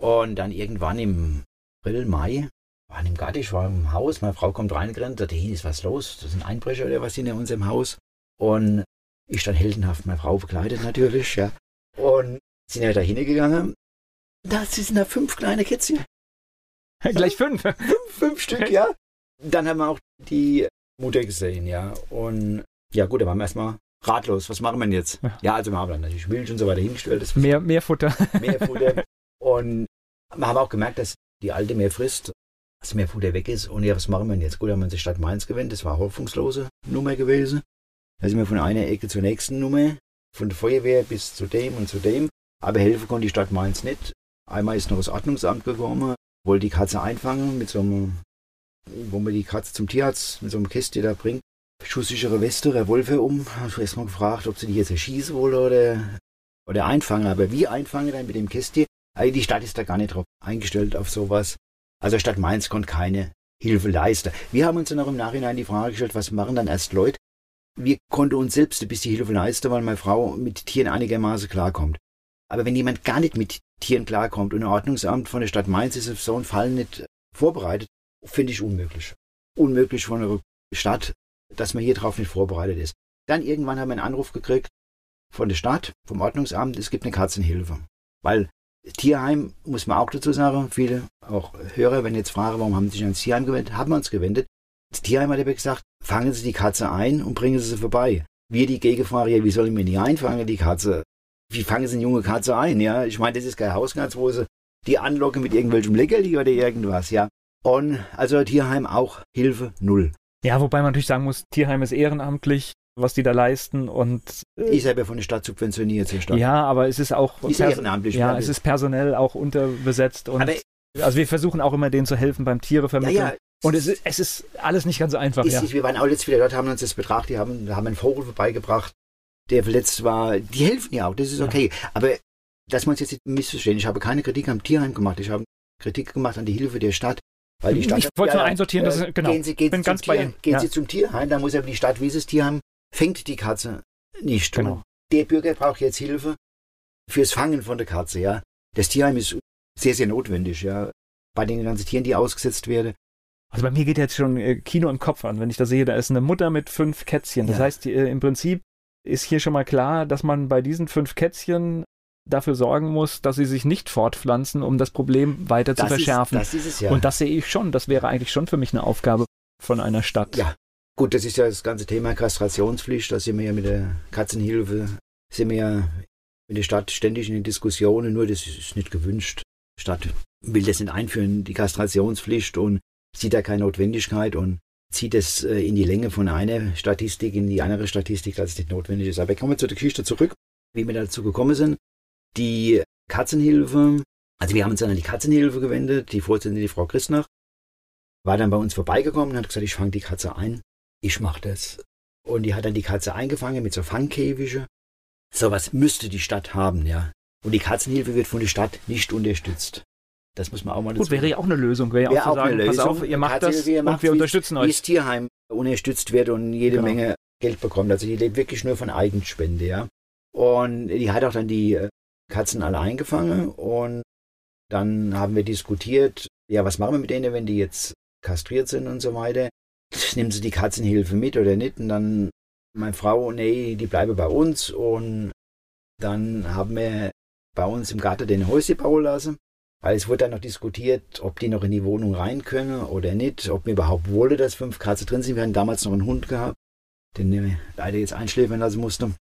Speaker 3: Und dann irgendwann im April, Mai, waren im Garten, ich war im Haus, meine Frau kommt reingerannt, da hier ist was los, das sind Einbrecher oder was in unserem Haus. Und ich stand heldenhaft, meine Frau begleitet natürlich, ja. Und sind ja da hingegangen. Da sind da fünf kleine Kätzchen.
Speaker 2: Gleich fünf? [LAUGHS]
Speaker 3: fünf? Fünf Stück, ja. Dann haben wir auch die Mutter gesehen, ja. Und ja gut, da waren wir erstmal ratlos. Was machen wir denn jetzt? Ja, ja also wir haben dann natürlich Milch und so weiter hingestellt.
Speaker 2: Mehr, mehr Futter. [LAUGHS]
Speaker 3: Mehr Futter. [LAUGHS] Und wir haben auch gemerkt, dass die Alte mehr frisst, dass mehr Futter weg ist. Und ja, was machen wir denn jetzt? Gut, haben wir uns die Stadt Mainz gewendet. Das war eine hoffnungslose Nummer gewesen. Da sind wir von einer Ecke zur nächsten Nummer, von der Feuerwehr bis zu dem und zu dem. Aber helfen konnte die Stadt Mainz nicht. Einmal ist noch das Ordnungsamt gekommen, wollte die Katze einfangen mit so einem, wo man die Katze zum Tierarzt mit so einem Kästchen da bringt schusssichere Weste, Revolver um. Habe erst mal gefragt, ob sie die jetzt erschießen wollen oder, oder einfangen. Aber wie einfangen dann mit dem Kästchen? Die Stadt ist da gar nicht drauf eingestellt auf sowas. Also Stadt Mainz konnte keine Hilfe leisten. Wir haben uns dann auch im Nachhinein die Frage gestellt, was machen dann erst Leute? Wir konnten uns selbst ein bisschen Hilfe leisten, weil meine Frau mit Tieren einigermaßen klarkommt. Aber wenn jemand gar nicht mit Tieren klarkommt und ein Ordnungsamt von der Stadt Mainz ist auf so einen Fall nicht vorbereitet, finde ich unmöglich. Unmöglich von einer Stadt, dass man hier drauf nicht vorbereitet ist. Dann irgendwann haben wir einen Anruf gekriegt von der Stadt, vom Ordnungsamt, es gibt eine Katzenhilfe. Weil Tierheim, muss man auch dazu sagen, viele auch Hörer, wenn jetzt fragen, warum haben sie sich ans Tierheim gewendet, haben wir uns gewendet. Das Tierheim hat aber gesagt, fangen Sie die Katze ein und bringen Sie sie vorbei. Wir die Gegenfrage, ja, wie sollen wir die einfangen, die Katze? Wie fangen Sie eine junge Katze ein, ja? Ich meine, das ist kein Hauskatz, wo sie die anlocken mit irgendwelchem Leckerli oder irgendwas, ja? Und also Tierheim auch Hilfe null.
Speaker 2: Ja, wobei man natürlich sagen muss, Tierheim ist ehrenamtlich, was die da leisten und
Speaker 3: äh, ist aber von der Stadt subventioniert zur
Speaker 2: Stadt. Ja, aber es ist auch
Speaker 3: ist ehrenamtlich.
Speaker 2: Ja, es ist personell auch unterbesetzt und aber also wir versuchen auch immer denen zu helfen beim Tiere vermitteln. Ja, ja. Und es ist, es ist alles nicht ganz so einfach.
Speaker 3: Ist ja. Nicht, wir waren auch jetzt wieder dort, haben uns das betrachtet, die haben, haben einen Vogel vorbeigebracht, der verletzt war. Die helfen ja auch, das ist okay. Ja. Aber dass man uns jetzt nicht missverstehen, ich habe keine Kritik am Tierheim gemacht, ich habe Kritik gemacht an die Hilfe der Stadt.
Speaker 2: Weil die Stadt ich wollte ja, nur einsortieren, äh, das, genau.
Speaker 3: Gehen Sie, gehen
Speaker 2: bin
Speaker 3: Sie ganz
Speaker 2: bei Ihnen.
Speaker 3: Gehen ja. Sie zum Tierheim, da muss aber die Stadt, wie Sie das Tierheim, fängt die Katze nicht. Genau. Der Bürger braucht jetzt Hilfe fürs Fangen von der Katze, ja. Das Tierheim ist sehr, sehr notwendig, ja. Bei den ganzen Tieren, die ausgesetzt werden.
Speaker 2: Also bei mir geht jetzt schon äh, Kino im Kopf an, wenn ich da sehe, da ist eine Mutter mit fünf Kätzchen. Das ja. heißt, äh, im Prinzip ist hier schon mal klar, dass man bei diesen fünf Kätzchen dafür sorgen muss, dass sie sich nicht fortpflanzen, um das Problem weiter das zu verschärfen.
Speaker 3: Ist, das ist es ja.
Speaker 2: Und das sehe ich schon. Das wäre eigentlich schon für mich eine Aufgabe von einer Stadt.
Speaker 3: Ja, gut, das ist ja das ganze Thema Kastrationspflicht. Da sind wir ja mit der Katzenhilfe, sind wir ja mit der Stadt ständig in den Diskussionen, nur das ist nicht gewünscht. Die Stadt will das nicht einführen, die Kastrationspflicht und sieht da keine Notwendigkeit und zieht es äh, in die Länge von einer Statistik in die andere Statistik, dass es nicht notwendig ist. Aber kommen wir zu der Geschichte zurück, wie wir dazu gekommen sind. Die Katzenhilfe, also wir haben uns dann an die Katzenhilfe gewendet, die Vorsitzende, die Frau Christnach, war dann bei uns vorbeigekommen und hat gesagt, ich fange die Katze ein, ich mache das. Und die hat dann die Katze eingefangen mit so Fangkäfige. Sowas müsste die Stadt haben, ja. Und die Katzenhilfe wird von der Stadt nicht unterstützt. Das muss man auch mal
Speaker 2: Gut, wäre ja auch eine Lösung. Wäre ja auch, auch sagen, eine Lösung. Pass auf, ihr macht das und macht, wir unterstützen euch. Wie
Speaker 3: das Tierheim unterstützt wird und jede genau. Menge Geld bekommt. Also die lebt wirklich nur von Eigenspende, ja. Und die hat auch dann die äh, Katzen alle eingefangen und dann haben wir diskutiert, ja, was machen wir mit denen, wenn die jetzt kastriert sind und so weiter. [LAUGHS] Nehmen sie die Katzenhilfe mit oder nicht? Und dann meine Frau, nee, die bleiben bei uns. Und dann haben wir bei uns im Garten den Häuschen bauen lassen. Weil es wurde dann noch diskutiert, ob die noch in die Wohnung rein können oder nicht, ob mir überhaupt wolle, dass fünf Katzen drin sind. Wir hatten damals noch einen Hund gehabt, den wir leider jetzt einschläfern lassen mussten.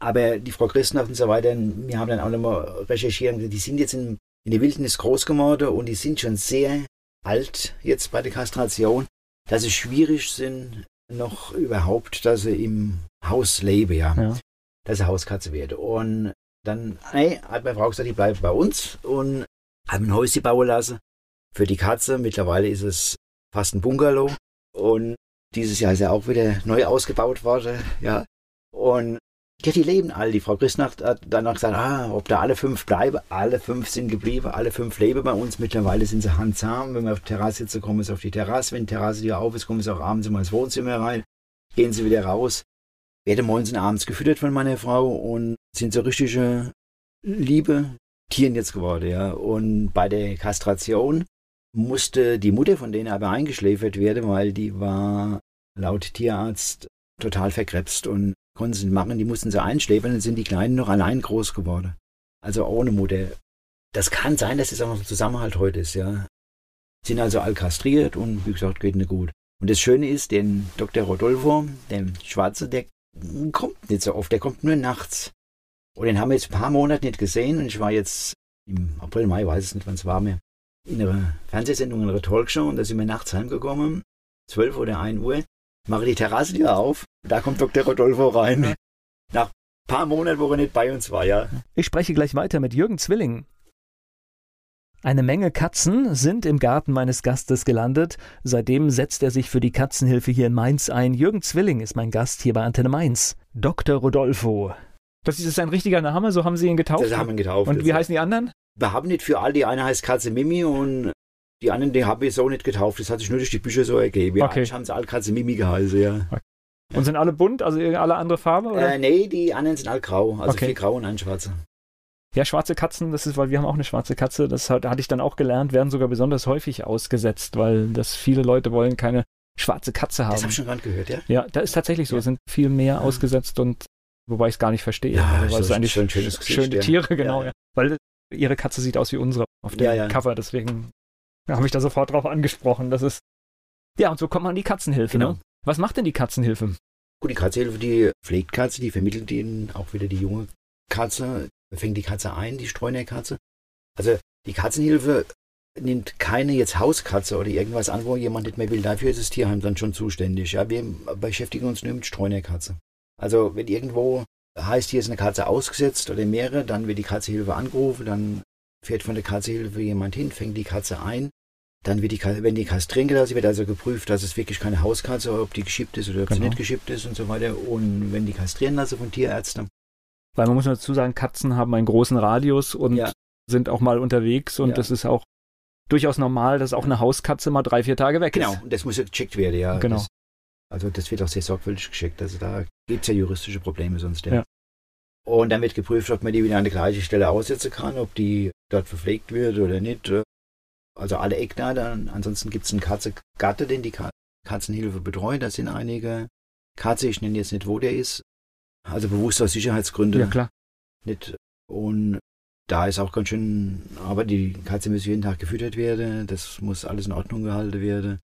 Speaker 3: Aber die Frau Christnacht und so weiter, wir haben dann auch nochmal recherchiert, die sind jetzt in, in der Wildnis groß geworden und die sind schon sehr alt jetzt bei der Kastration, dass sie schwierig sind, noch überhaupt, dass sie im Haus leben, ja. ja. Dass sie Hauskatze werden. Und dann hey, hat meine Frau gesagt, die bleiben bei uns und haben ein Häuschen bauen lassen für die Katze. Mittlerweile ist es fast ein Bungalow und dieses Jahr ist er auch wieder neu ausgebaut worden, ja. Und ja, die leben alle. Die Frau Christnacht hat dann noch gesagt, ah, ob da alle fünf bleiben. Alle fünf sind geblieben, alle fünf leben bei uns. Mittlerweile sind sie handzahm. Wenn wir auf die Terrasse sitzen, kommen sie auf die Terrasse. Wenn die Terrasse wieder auf ist, kommen sie auch abends immer ins Wohnzimmer rein. Gehen sie wieder raus. Werden morgens und abends gefüttert von meiner Frau und sind so richtige liebe Tieren jetzt geworden, ja. Und bei der Kastration musste die Mutter von denen aber eingeschläfert werden, weil die war laut Tierarzt total verkrebst und konnten sie nicht machen, die mussten sie einschläfern, dann sind die Kleinen noch allein groß geworden. Also ohne Mutter. Das kann sein, dass es auch noch ein Zusammenhalt heute ist, ja. Sind also all kastriert und wie gesagt, geht nicht gut. Und das Schöne ist, den Dr. Rodolfo, der Schwarze, der kommt nicht so oft, der kommt nur nachts. Und den haben wir jetzt ein paar Monate nicht gesehen und ich war jetzt im April, Mai, weiß es nicht, wann es war mehr, in einer Fernsehsendung, in einer Talkshow und da sind wir nachts heimgekommen, 12 oder 1 Uhr mache die Terrasse hier auf. Da kommt Dr. Rodolfo rein. Nach ein paar Monaten, wo er nicht bei uns war, ja.
Speaker 2: Ich spreche gleich weiter mit Jürgen Zwilling. Eine Menge Katzen sind im Garten meines Gastes gelandet. Seitdem setzt er sich für die Katzenhilfe hier in Mainz ein. Jürgen Zwilling ist mein Gast hier bei Antenne Mainz. Dr. Rodolfo. Das ist ein richtiger Name, so haben Sie ihn getauft?
Speaker 3: Das haben
Speaker 2: ihn
Speaker 3: getauft.
Speaker 2: Und wie heißen die anderen?
Speaker 3: Wir haben nicht für all die eine heißt Katze Mimi und die anderen, die habe ich so nicht getauft. Das hat sich nur durch die Bücher so ergeben. Ja,
Speaker 2: Okay.
Speaker 3: haben sie alle Katze Mimi geheißen, ja.
Speaker 2: Und sind alle bunt, also alle andere Farbe? Oder?
Speaker 3: Äh, nee, die anderen sind alle grau. Also
Speaker 2: Okay.
Speaker 3: vier grau und ein schwarzer.
Speaker 2: Ja, schwarze Katzen, das ist, weil wir haben auch eine schwarze Katze, das hat, hatte ich dann auch gelernt, werden sogar besonders häufig ausgesetzt, weil das viele Leute wollen keine schwarze Katze
Speaker 3: Das
Speaker 2: haben.
Speaker 3: habe ich schon gerade gehört, ja?
Speaker 2: Ja, da ist tatsächlich so,
Speaker 3: Ja.
Speaker 2: es sind viel mehr
Speaker 3: Ja.
Speaker 2: ausgesetzt und wobei ich es gar nicht verstehe.
Speaker 3: Ja,
Speaker 2: also, weil es eigentlich
Speaker 3: ein schönes Gesicht,
Speaker 2: schöne
Speaker 3: ja.
Speaker 2: Tiere, genau,
Speaker 3: Ja,
Speaker 2: ja. Weil ihre Katze sieht aus wie unsere auf dem. Cover, deswegen habe ich da sofort drauf angesprochen. Das ist. Ja, und so kommt man an die Katzenhilfe,
Speaker 3: Genau.
Speaker 2: ne? Was macht denn die Katzenhilfe?
Speaker 3: Gut, die Katzenhilfe, die pflegt Katze, die vermittelt ihnen auch wieder die junge Katze, fängt die Katze ein, die Streunerkatze. Also die Katzenhilfe nimmt keine jetzt Hauskatze oder irgendwas an, wo jemand nicht mehr will. Dafür ist das Tierheim dann schon zuständig. Ja, wir beschäftigen uns nur mit Streunerkatze. Also wenn irgendwo heißt, hier ist eine Katze ausgesetzt oder mehrere, dann wird die Katzenhilfe angerufen, dann fährt von der Katzenhilfe jemand hin, fängt die Katze ein. Dann wird die, Ka- wenn die kastrieren gelassen, wird also geprüft, dass es wirklich keine Hauskatze, ob die geschippt ist oder ob sie
Speaker 2: Genau.
Speaker 3: nicht geschippt ist und so weiter. Und wenn die kastrieren lassen von Tierärzten,
Speaker 2: Weil man muss dazu sagen, Katzen haben einen großen Radius und
Speaker 3: Ja.
Speaker 2: sind auch mal unterwegs und
Speaker 3: Ja.
Speaker 2: das ist auch durchaus normal, dass auch eine Hauskatze mal drei, vier Tage weg
Speaker 3: genau,
Speaker 2: ist.
Speaker 3: und das muss ja gecheckt werden, ja.
Speaker 2: Genau.
Speaker 3: Das, also das wird auch sehr sorgfältig gecheckt. Also da gibt es ja juristische Probleme sonst. Ja.
Speaker 2: Ja.
Speaker 3: Und dann wird geprüft, ob man die wieder an der gleichen Stelle aussetzen kann, ob die dort verpflegt wird oder nicht. Also alle Eckdaten. Ansonsten gibt es einen Katzengatte, den die Ka- Katzenhilfe betreut. Das sind einige Katze, ich nenne jetzt nicht, wo der ist. Also bewusst aus Sicherheitsgründen
Speaker 2: Ja, klar.
Speaker 3: nicht. Und da ist auch ganz schön, aber die Katze muss jeden Tag gefüttert werden, das muss alles in Ordnung gehalten werden.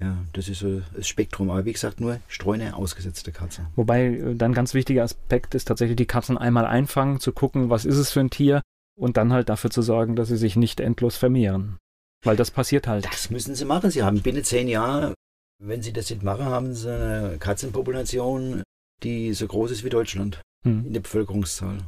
Speaker 3: Ja, das ist so das Spektrum. Aber wie gesagt, nur Streuner ausgesetzte Katze.
Speaker 2: Wobei äh, dann ganz wichtiger Aspekt ist tatsächlich die Katzen einmal einfangen, zu gucken, was ist es für ein Tier und dann halt dafür zu sorgen, dass sie sich nicht endlos vermehren. Weil das passiert halt.
Speaker 3: Das müssen sie machen. Sie haben binnen zehn Jahren, wenn sie das nicht machen, haben sie eine Katzenpopulation, die so groß ist wie Deutschland
Speaker 2: Hm.
Speaker 3: in der Bevölkerungszahl.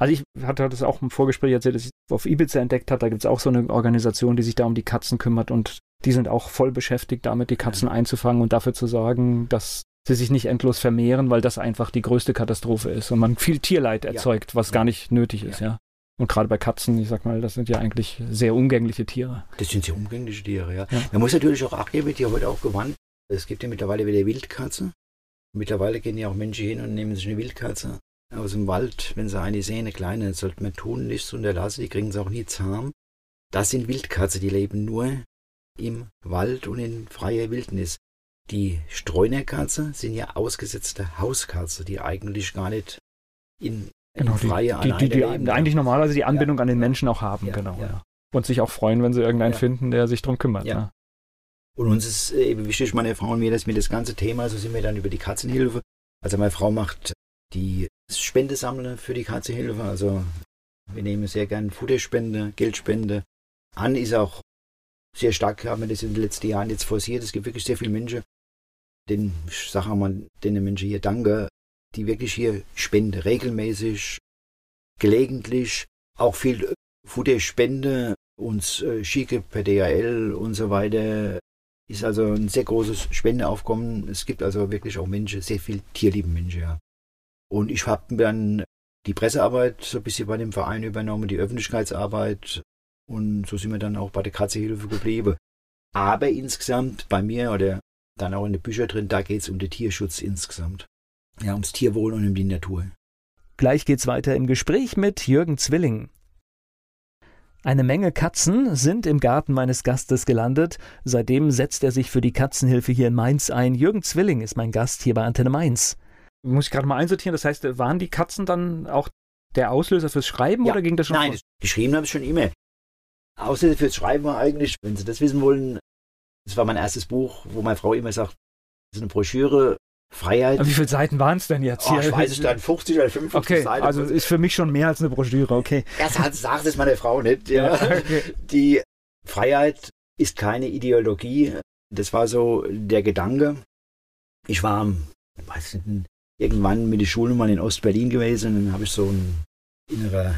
Speaker 2: Also ich hatte das auch im Vorgespräch erzählt, dass ich auf Ibiza entdeckt habe, da gibt es auch so eine Organisation, die sich da um die Katzen kümmert und die sind auch voll beschäftigt damit, die Katzen einzufangen und dafür zu sorgen, dass sie sich nicht endlos vermehren, weil das einfach die größte Katastrophe ist und man viel Tierleid erzeugt, was
Speaker 3: Ja.
Speaker 2: gar nicht nötig ist, ja. Und gerade bei Katzen, ich sag mal, das sind ja eigentlich sehr umgängliche Tiere.
Speaker 3: Das sind sehr umgängliche Tiere, ja.
Speaker 2: Ja.
Speaker 3: Man muss natürlich auch achten, wird ja heute auch gewandt. Es gibt ja mittlerweile wieder Wildkatze. Mittlerweile gehen ja auch Menschen hin und nehmen sich eine Wildkatze aus dem Wald. Wenn sie eine sehen, eine kleine, das sollte man tun, nichts unterlassen, die kriegen sie auch nie zahm. Das sind Wildkatze, die leben nur im Wald und in freier Wildnis. Die Streunerkatze sind ja ausgesetzte Hauskatze, die eigentlich gar nicht in, in
Speaker 2: Genau, die,
Speaker 3: freie
Speaker 2: die, die, die
Speaker 3: leben.
Speaker 2: eigentlich normalerweise die Anbindung an den
Speaker 3: ja.
Speaker 2: Menschen auch haben,
Speaker 3: Ja,
Speaker 2: genau.
Speaker 3: ja.
Speaker 2: Ja. Und sich auch freuen, wenn sie irgendeinen
Speaker 3: Ja.
Speaker 2: finden, der sich drum kümmert.
Speaker 3: Ja.
Speaker 2: ne?
Speaker 3: Und uns ist äh, eben wichtig, meine Frau und mir, dass wir das ganze Thema, so sind wir dann über die Katzenhilfe. Also meine Frau macht die Spendesammler für die Katzenhilfe. Also wir nehmen sehr gern Futterspende, Geldspende an. Ist auch sehr stark, haben wir das in den letzten Jahren jetzt forciert. Es gibt wirklich sehr viele Menschen, den, ich sage mal, den Menschen hier danke, die wirklich hier spenden, regelmäßig, gelegentlich, auch viel Futterspende, uns äh, schicke per DHL und so weiter. Ist also ein sehr großes Spendeaufkommen. Es gibt also wirklich auch Menschen, sehr viel tierlieben Menschen, ja. Und ich habe dann die Pressearbeit so ein bisschen bei dem Verein übernommen, die Öffentlichkeitsarbeit. Und so sind wir dann auch bei der Katzenhilfe geblieben. Aber insgesamt bei mir oder dann auch in den Büchern drin, da geht es um den Tierschutz insgesamt. Ja, ums Tierwohl und um die Natur.
Speaker 2: Gleich geht's weiter im Gespräch mit Jürgen Zwilling. Eine Menge Katzen sind im Garten meines Gastes gelandet. Seitdem setzt er sich für die Katzenhilfe hier in Mainz ein. Jürgen Zwilling ist mein Gast hier bei Antenne Mainz. Muss ich gerade mal einsortieren, das heißt, waren die Katzen dann auch der Auslöser fürs Schreiben
Speaker 3: Ja.
Speaker 2: oder ging das schon
Speaker 3: Nein,
Speaker 2: vor?
Speaker 3: geschrieben habe ich schon immer. Außer fürs Schreiben war eigentlich, wenn Sie das wissen wollen, das war mein erstes Buch, wo meine Frau immer sagt, das ist eine Broschüre, Freiheit.
Speaker 2: Aber Wie viele Seiten waren es denn jetzt?
Speaker 3: Oh, ich weiß es dann, 50 oder 55
Speaker 2: Okay,
Speaker 3: Seiten.
Speaker 2: also ist für mich schon mehr als eine Broschüre, okay.
Speaker 3: Erst hat, sagt es meine Frau nicht. Ja.
Speaker 2: okay.
Speaker 3: Die Freiheit ist keine Ideologie. Das war so der Gedanke. Ich war, weiß nicht, irgendwann mit der Schule mal in Ostberlin gewesen. Dann habe ich so ein innerer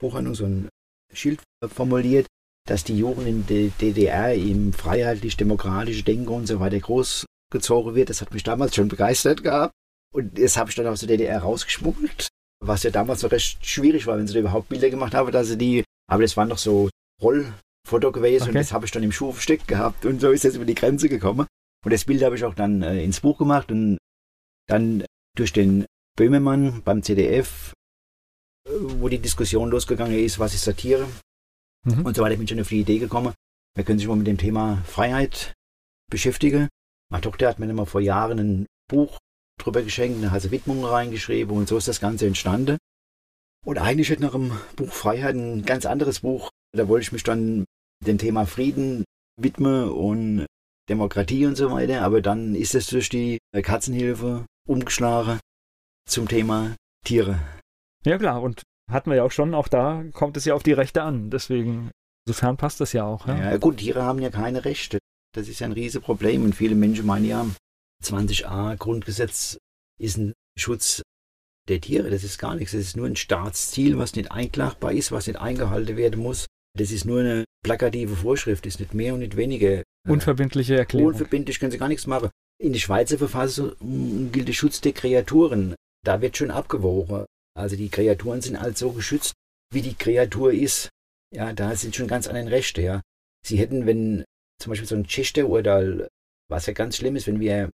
Speaker 3: Buchhandlung, so ein Schild formuliert, dass die Jugend in der DDR im freiheitlich-demokratischen Denken und so weiter großgezogen wird. Das hat mich damals schon begeistert gehabt. Und das habe ich dann aus der DDR rausgeschmuggelt, was ja damals noch recht schwierig war, wenn sie da überhaupt Bilder gemacht haben, dass sie die Aber das war noch so Rollfoto gewesen
Speaker 2: Okay.
Speaker 3: und das habe ich dann im Schuh versteckt gehabt und so ist das über die Grenze gekommen. Und das Bild habe ich auch dann äh, ins Buch gemacht und dann durch den Böhmemann beim CDF, äh, wo die Diskussion losgegangen ist, was ist Satire
Speaker 2: Mhm.
Speaker 3: und so weiter, bin ich schon auf die Idee gekommen, wir können sich mal mit dem Thema Freiheit beschäftigen. Meine Tochter hat mir immer vor Jahren ein Buch drüber geschenkt, da hat sie Widmungen reingeschrieben und so ist das Ganze entstanden. Und eigentlich hätte nach dem Buch Freiheit ein ganz anderes Buch, da wollte ich mich dann dem Thema Frieden widmen und Demokratie und so weiter, aber dann ist es durch die Katzenhilfe umgeschlagen zum Thema Tiere.
Speaker 2: Ja klar, und hatten wir ja auch schon, auch da kommt es ja auf die Rechte an. Deswegen, insofern passt das ja auch. Ja?
Speaker 3: Ja, gut, Tiere haben ja keine Rechte. Das ist ja ein Riesenproblem und viele Menschen meinen ja, 20a Grundgesetz ist ein Schutz der Tiere. Das ist gar nichts. Das ist nur ein Staatsziel, was nicht einklagbar ist, was nicht eingehalten werden muss. Das ist nur eine plakative Vorschrift, ist nicht mehr und nicht weniger.
Speaker 2: Unverbindliche Erklärung.
Speaker 3: Unverbindlich können sie gar nichts machen. In der Schweizer Verfassung gilt der Schutz der Kreaturen. Da wird schon abgewogen. Also die Kreaturen sind halt so geschützt, wie die Kreatur ist. Ja, da sind schon ganz andere Rechte, ja. Sie hätten, wenn zum Beispiel so ein Chester-Urteil, was ja ganz schlimm ist, wenn wir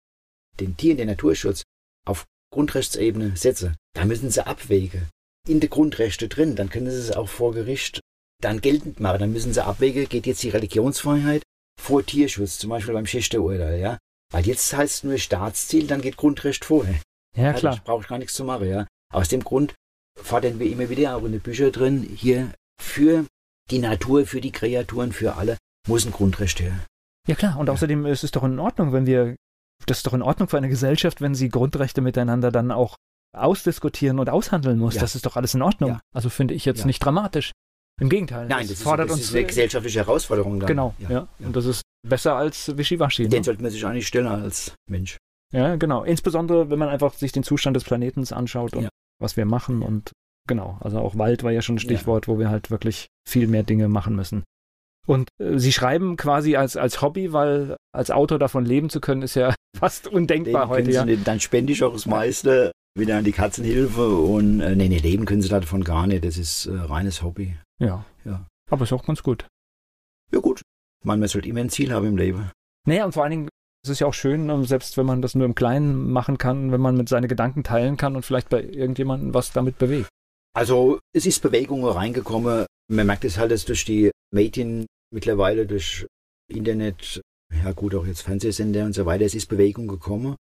Speaker 3: den Tieren den Naturschutz auf Grundrechtsebene setzen, da müssen sie abwägen. In der Grundrechte drin, dann können sie es auch vor Gericht dann geltend machen. Dann müssen sie abwägen, geht jetzt die Religionsfreiheit vor Tierschutz, zum Beispiel beim Chester-Urteil, ja. Weil jetzt heißt es nur Staatsziel, dann geht Grundrecht vorher.
Speaker 2: ja, klar.
Speaker 3: brauche ich gar nichts zu machen, ja. Aus dem Grund fordern wir immer wieder auch in den Büchern drin, hier für die Natur, für die Kreaturen, für alle, muss ein Grundrecht her.
Speaker 2: Ja klar, und außerdem ist es doch in Ordnung, wenn wir, das ist doch in Ordnung für eine Gesellschaft, wenn sie Grundrechte miteinander dann auch ausdiskutieren und aushandeln muss.
Speaker 3: Ja.
Speaker 2: Das ist doch alles in Ordnung.
Speaker 3: Ja.
Speaker 2: Also finde ich jetzt
Speaker 3: Ja.
Speaker 2: nicht dramatisch. Im Gegenteil.
Speaker 3: Nein,
Speaker 2: es
Speaker 3: das, ist,
Speaker 2: fordert
Speaker 3: das
Speaker 2: uns
Speaker 3: ist eine gesellschaftliche Herausforderung dann.
Speaker 2: Genau, ja,
Speaker 3: ja.
Speaker 2: Und das ist besser als Wischiwaschi.
Speaker 3: Den
Speaker 2: Ne?
Speaker 3: sollte man sich eigentlich stellen als Mensch.
Speaker 2: Ja, genau. Insbesondere, wenn man einfach sich den Zustand des Planetens anschaut und
Speaker 3: Ja.
Speaker 2: was wir machen und genau. Also auch Wald war ja schon ein Stichwort, wo wir halt wirklich viel mehr Dinge machen müssen. Und äh, Sie schreiben quasi als, als Hobby, weil als Autor davon leben zu können, ist ja [LAUGHS] fast undenkbar
Speaker 3: Leben
Speaker 2: heute. Ja.
Speaker 3: nicht, dann spende ich auch das meiste wieder an die Katzenhilfe und äh, nee, nee, leben können sie davon gar nicht. Das ist äh, reines Hobby.
Speaker 2: ja.
Speaker 3: Ja.
Speaker 2: Aber ist auch ganz gut.
Speaker 3: Ja gut. Man, man sollte immer ein Ziel haben im Leben.
Speaker 2: Naja, und vor allen Dingen es ist ja auch schön, ähm, selbst wenn man das nur im Kleinen machen kann, wenn man mit seine Gedanken teilen kann und vielleicht bei irgendjemandem was damit bewegt.
Speaker 3: Also es ist Bewegung reingekommen. Man merkt es halt jetzt durch die Medien mittlerweile, durch Internet, ja gut, auch jetzt Fernsehsender und so weiter. Es ist Bewegung gekommen.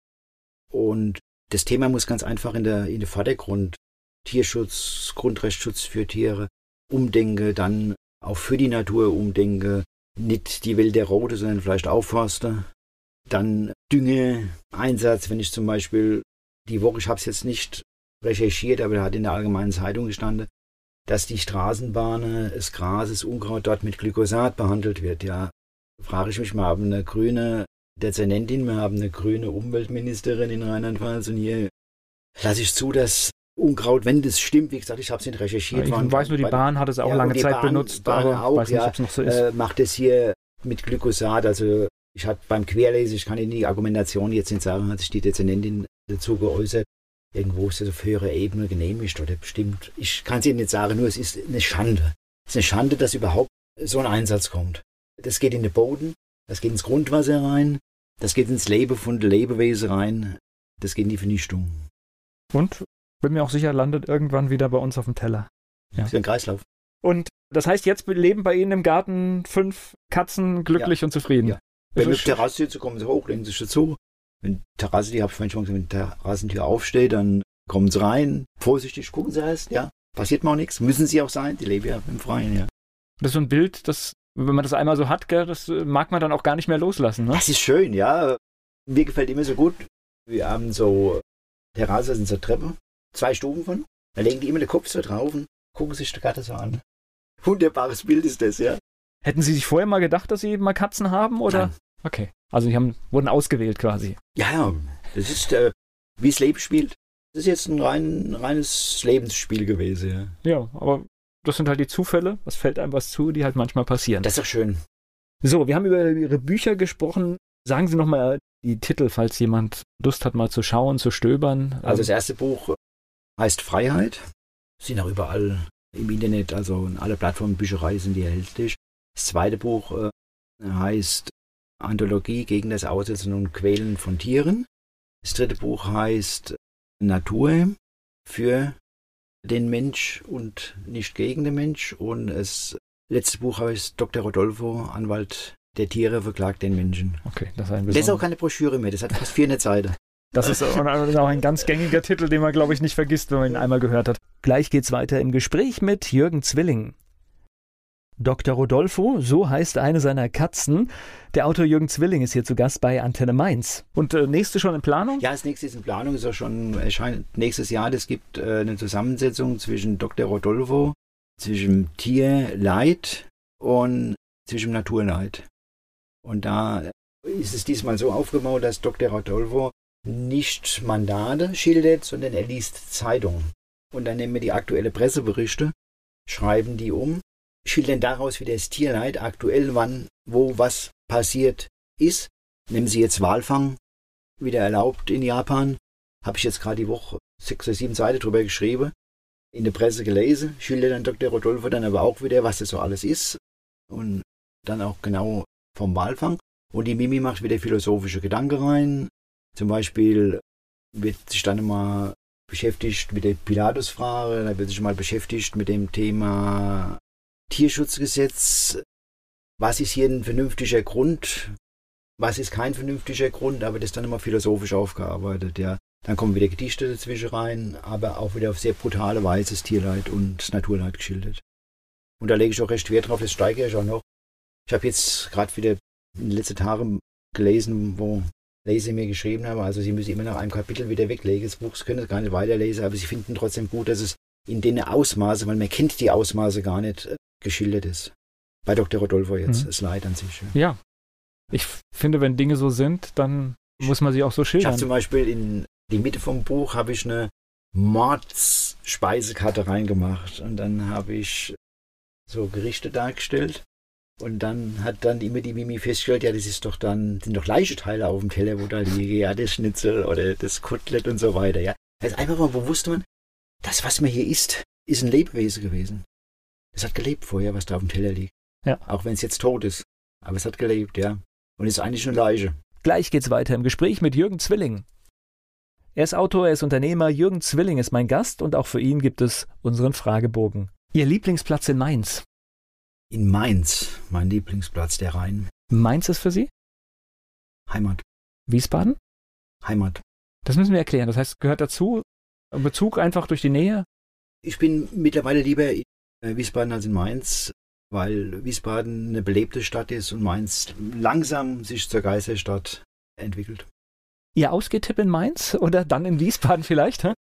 Speaker 3: Und das Thema muss ganz einfach in der, in den Vordergrund. Tierschutz, Grundrechtsschutz für Tiere, Umdenke, dann auch für die Natur umdenke. Nicht die Welt der Rote, sondern vielleicht Aufforster. Dann Düngeeinsatz, wenn ich zum Beispiel die Woche, ich habe es jetzt nicht recherchiert, aber da hat in der Allgemeinen Zeitung gestanden, dass die Straßenbahnen, das Gras, das Unkraut dort mit Glyphosat behandelt wird. Ja, frage ich mich mal, haben eine grüne Dezernentin, wir haben eine grüne Umweltministerin in Rheinland-Pfalz und hier lasse ich zu, dass Unkraut, wenn das stimmt, wie gesagt, ich habe es nicht recherchiert.
Speaker 2: Ich
Speaker 3: waren
Speaker 2: weiß nur, die Bahn hat es auch
Speaker 3: Ja,
Speaker 2: lange Zeit
Speaker 3: Bahn-
Speaker 2: benutzt,
Speaker 3: Bahn
Speaker 2: aber
Speaker 3: auch,
Speaker 2: weiß nicht,
Speaker 3: ja.
Speaker 2: ob es noch so ist.
Speaker 3: äh, macht es hier mit Glyphosat. Also ich hatte beim Querlesen, ich kann Ihnen die Argumentation jetzt nicht sagen, hat sich die Dezernentin dazu geäußert. Irgendwo ist das auf höherer Ebene genehmigt oder bestimmt. Ich kann es Ihnen nicht sagen, nur es ist eine Schande. Es ist eine Schande, dass überhaupt so ein Einsatz kommt. Das geht in den Boden, das geht ins Grundwasser rein, das geht ins Leben von den Lebewesen rein, das geht in die Vernichtung.
Speaker 2: Und bin mir auch sicher, landet irgendwann wieder bei uns auf dem Teller. Ja.
Speaker 3: Das ist ein Kreislauf.
Speaker 2: Und das heißt, jetzt leben bei Ihnen im Garten fünf Katzen glücklich und zufrieden.
Speaker 3: Ja. Wenn wir auf die Terrasse sitzen, kommen sie hoch, legen sich dazu. Wenn die Terrasse, die habe ich schon gesagt, wenn Terrassentür aufsteht, dann kommen sie rein. Vorsichtig gucken sie erst, ja. Passiert mal auch nichts. Müssen sie auch sein. Die leben ja im Freien, ja.
Speaker 2: Das ist so ein Bild, das, wenn man das einmal so hat, gell, das mag man dann auch gar nicht mehr loslassen. Ne?
Speaker 3: Das ist schön, ja. Mir gefällt immer so gut. Wir haben so Terrasse, sind so Treppe, zwei Stufen von. Da legen die immer den Kopf so drauf und gucken sich die Gatte so an. Wunderbares Bild ist das, ja.
Speaker 2: Hätten Sie sich vorher mal gedacht, dass Sie mal Katzen haben? Oder?
Speaker 3: Nein.
Speaker 2: Okay. Also Sie haben, wurden ausgewählt quasi.
Speaker 3: Ja, ja. Das ist, äh, wie das Leben spielt. Das ist jetzt ein rein, reines Lebensspiel gewesen, ja.
Speaker 2: Ja, aber das sind halt die Zufälle. Es fällt einem was zu, die halt manchmal passieren.
Speaker 3: Das ist doch schön.
Speaker 2: So, wir haben über Ihre Bücher gesprochen. Sagen Sie nochmal die Titel, falls jemand Lust hat, mal zu schauen, zu stöbern.
Speaker 3: Also das erste Buch heißt Freiheit. Sind auch überall im Internet, also in alle Plattformen, Bücherei sind die erhältlich. Das zweite Buch äh, heißt Anthologie gegen das Aussetzen und Quälen von Tieren. Das dritte Buch heißt Natur für den Mensch und nicht gegen den Mensch. Und das letzte Buch heißt Dr. Rodolfo, Anwalt der Tiere, verklagt den Menschen.
Speaker 2: Okay, das ist ein
Speaker 3: Das ist auch keine Broschüre mehr, das hat fast 400 Seiten.
Speaker 2: Das ist auch ein ganz gängiger Titel, den man, glaube ich, nicht vergisst, wenn man ihn einmal gehört hat. Gleich geht's weiter im Gespräch mit Jürgen Zwilling. Dr. Rodolfo, so heißt eine seiner Katzen. Der Autor Jürgen Zwilling ist hier zu Gast bei Antenne Mainz. Und äh, nächste schon in Planung?
Speaker 3: Ja, das nächste ist in Planung, ist auch schon erscheint nächstes Jahr. Es gibt äh, eine Zusammensetzung zwischen Dr. Rodolfo, zwischen Tierleid und zwischen Naturleid. Und da ist es diesmal so aufgebaut, dass Dr. Rodolfo nicht Mandate schildert, sondern er liest Zeitungen. Und dann nehmen wir die aktuelle Presseberichte, schreiben die um, schildern daraus, wie das Tierleid aktuell wann, wo was passiert ist. Nehmen Sie jetzt Walfang, wieder erlaubt in Japan. Habe ich jetzt gerade die Woche sechs oder sieben Seiten drüber geschrieben, in der Presse gelesen, schildert dann Dr. Rodolfo dann aber auch wieder, was das so alles ist. Und dann auch genau vom Walfang. Und die Mimi macht wieder philosophische Gedanken rein, zum Beispiel wird sich dann immer beschäftigt mit der Pilatus-Frage, da wird sich mal beschäftigt mit dem Thema Tierschutzgesetz. Was ist hier ein vernünftiger Grund? Was ist kein vernünftiger Grund? Aber das ist dann immer philosophisch aufgearbeitet, ja. Dann kommen wieder Gedichte dazwischen rein, aber auch wieder auf sehr brutale Weise das Tierleid und Naturleid geschildert. Und da lege ich auch recht Wert drauf, das steigere ich auch noch. Ich habe jetzt gerade wieder in den letzten Tagen gelesen, wo Leser mir geschrieben haben, also sie müssen immer nach einem Kapitel wieder weglegen. Das Buch können sie gar nicht weiterlesen, aber sie finden trotzdem gut, dass es in den Ausmaße, weil man kennt die Ausmaße gar nicht, geschildert ist. Bei Dr. Rodolfo jetzt, mhm. das Leid an sich.
Speaker 2: Ja. ja. Ich finde, wenn Dinge so sind, dann muss man sie auch so schildern.
Speaker 3: Ich habe zum Beispiel in die Mitte vom Buch habe ich eine Mordsspeisekarte reingemacht und dann habe ich so Gerichte dargestellt und dann hat dann immer die Mimi festgestellt, ja, das ist doch dann, sind doch Leichteteile auf dem Teller, wo da liegen, ja, das Schnitzel oder das Kotelett und so weiter, ja. Also einfach mal, wo wusste man, das, was man hier isst, ist ein Lebewesen gewesen. Es hat gelebt vorher, was da auf dem Teller liegt. Ja. Auch wenn es jetzt tot ist. Aber es hat gelebt, ja. Und ist eigentlich eine Leiche.
Speaker 2: Gleich geht's weiter im Gespräch mit Jürgen Zwilling. Er ist Autor, er ist Unternehmer. Jürgen Zwilling ist mein Gast und auch für ihn gibt es unseren Fragebogen. Ihr Lieblingsplatz in Mainz?
Speaker 3: In Mainz, mein Lieblingsplatz, der Rhein.
Speaker 2: Mainz ist für Sie?
Speaker 3: Heimat.
Speaker 2: Wiesbaden?
Speaker 3: Heimat.
Speaker 2: Das müssen wir erklären. Das heißt, gehört dazu Bezug einfach durch die Nähe?
Speaker 3: Ich bin mittlerweile lieber Wiesbaden als in Mainz, weil Wiesbaden eine belebte Stadt ist und Mainz langsam sich zur Geisterstadt entwickelt.
Speaker 2: Ihr Ausgehtipp in Mainz oder dann in Wiesbaden vielleicht? Hä?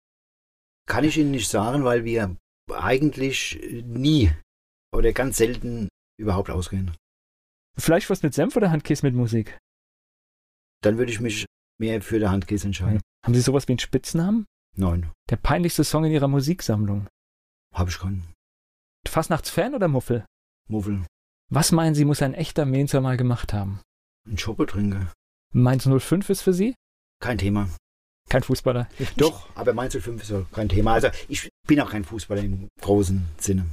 Speaker 3: Kann ich Ihnen nicht sagen, weil wir eigentlich nie oder ganz selten überhaupt ausgehen.
Speaker 2: Fleischwurst mit Senf oder Handkäse mit Musik?
Speaker 3: Dann würde ich mich mehr für der Handkäse entscheiden.
Speaker 2: Haben Sie sowas wie einen Spitznamen?
Speaker 3: Nein.
Speaker 2: Der peinlichste Song in Ihrer Musiksammlung?
Speaker 3: Habe ich keinen.
Speaker 2: Fastnachtsfan oder Muffel?
Speaker 3: Muffel.
Speaker 2: Was meinen Sie, muss ein echter Mainzer mal gemacht haben?
Speaker 3: Ein Schoppe
Speaker 2: Mainz 05 ist für Sie?
Speaker 3: Kein Thema.
Speaker 2: Kein Fußballer?
Speaker 3: Doch, aber Mainz 05 ist kein Thema. Also ich bin auch kein Fußballer im großen Sinne.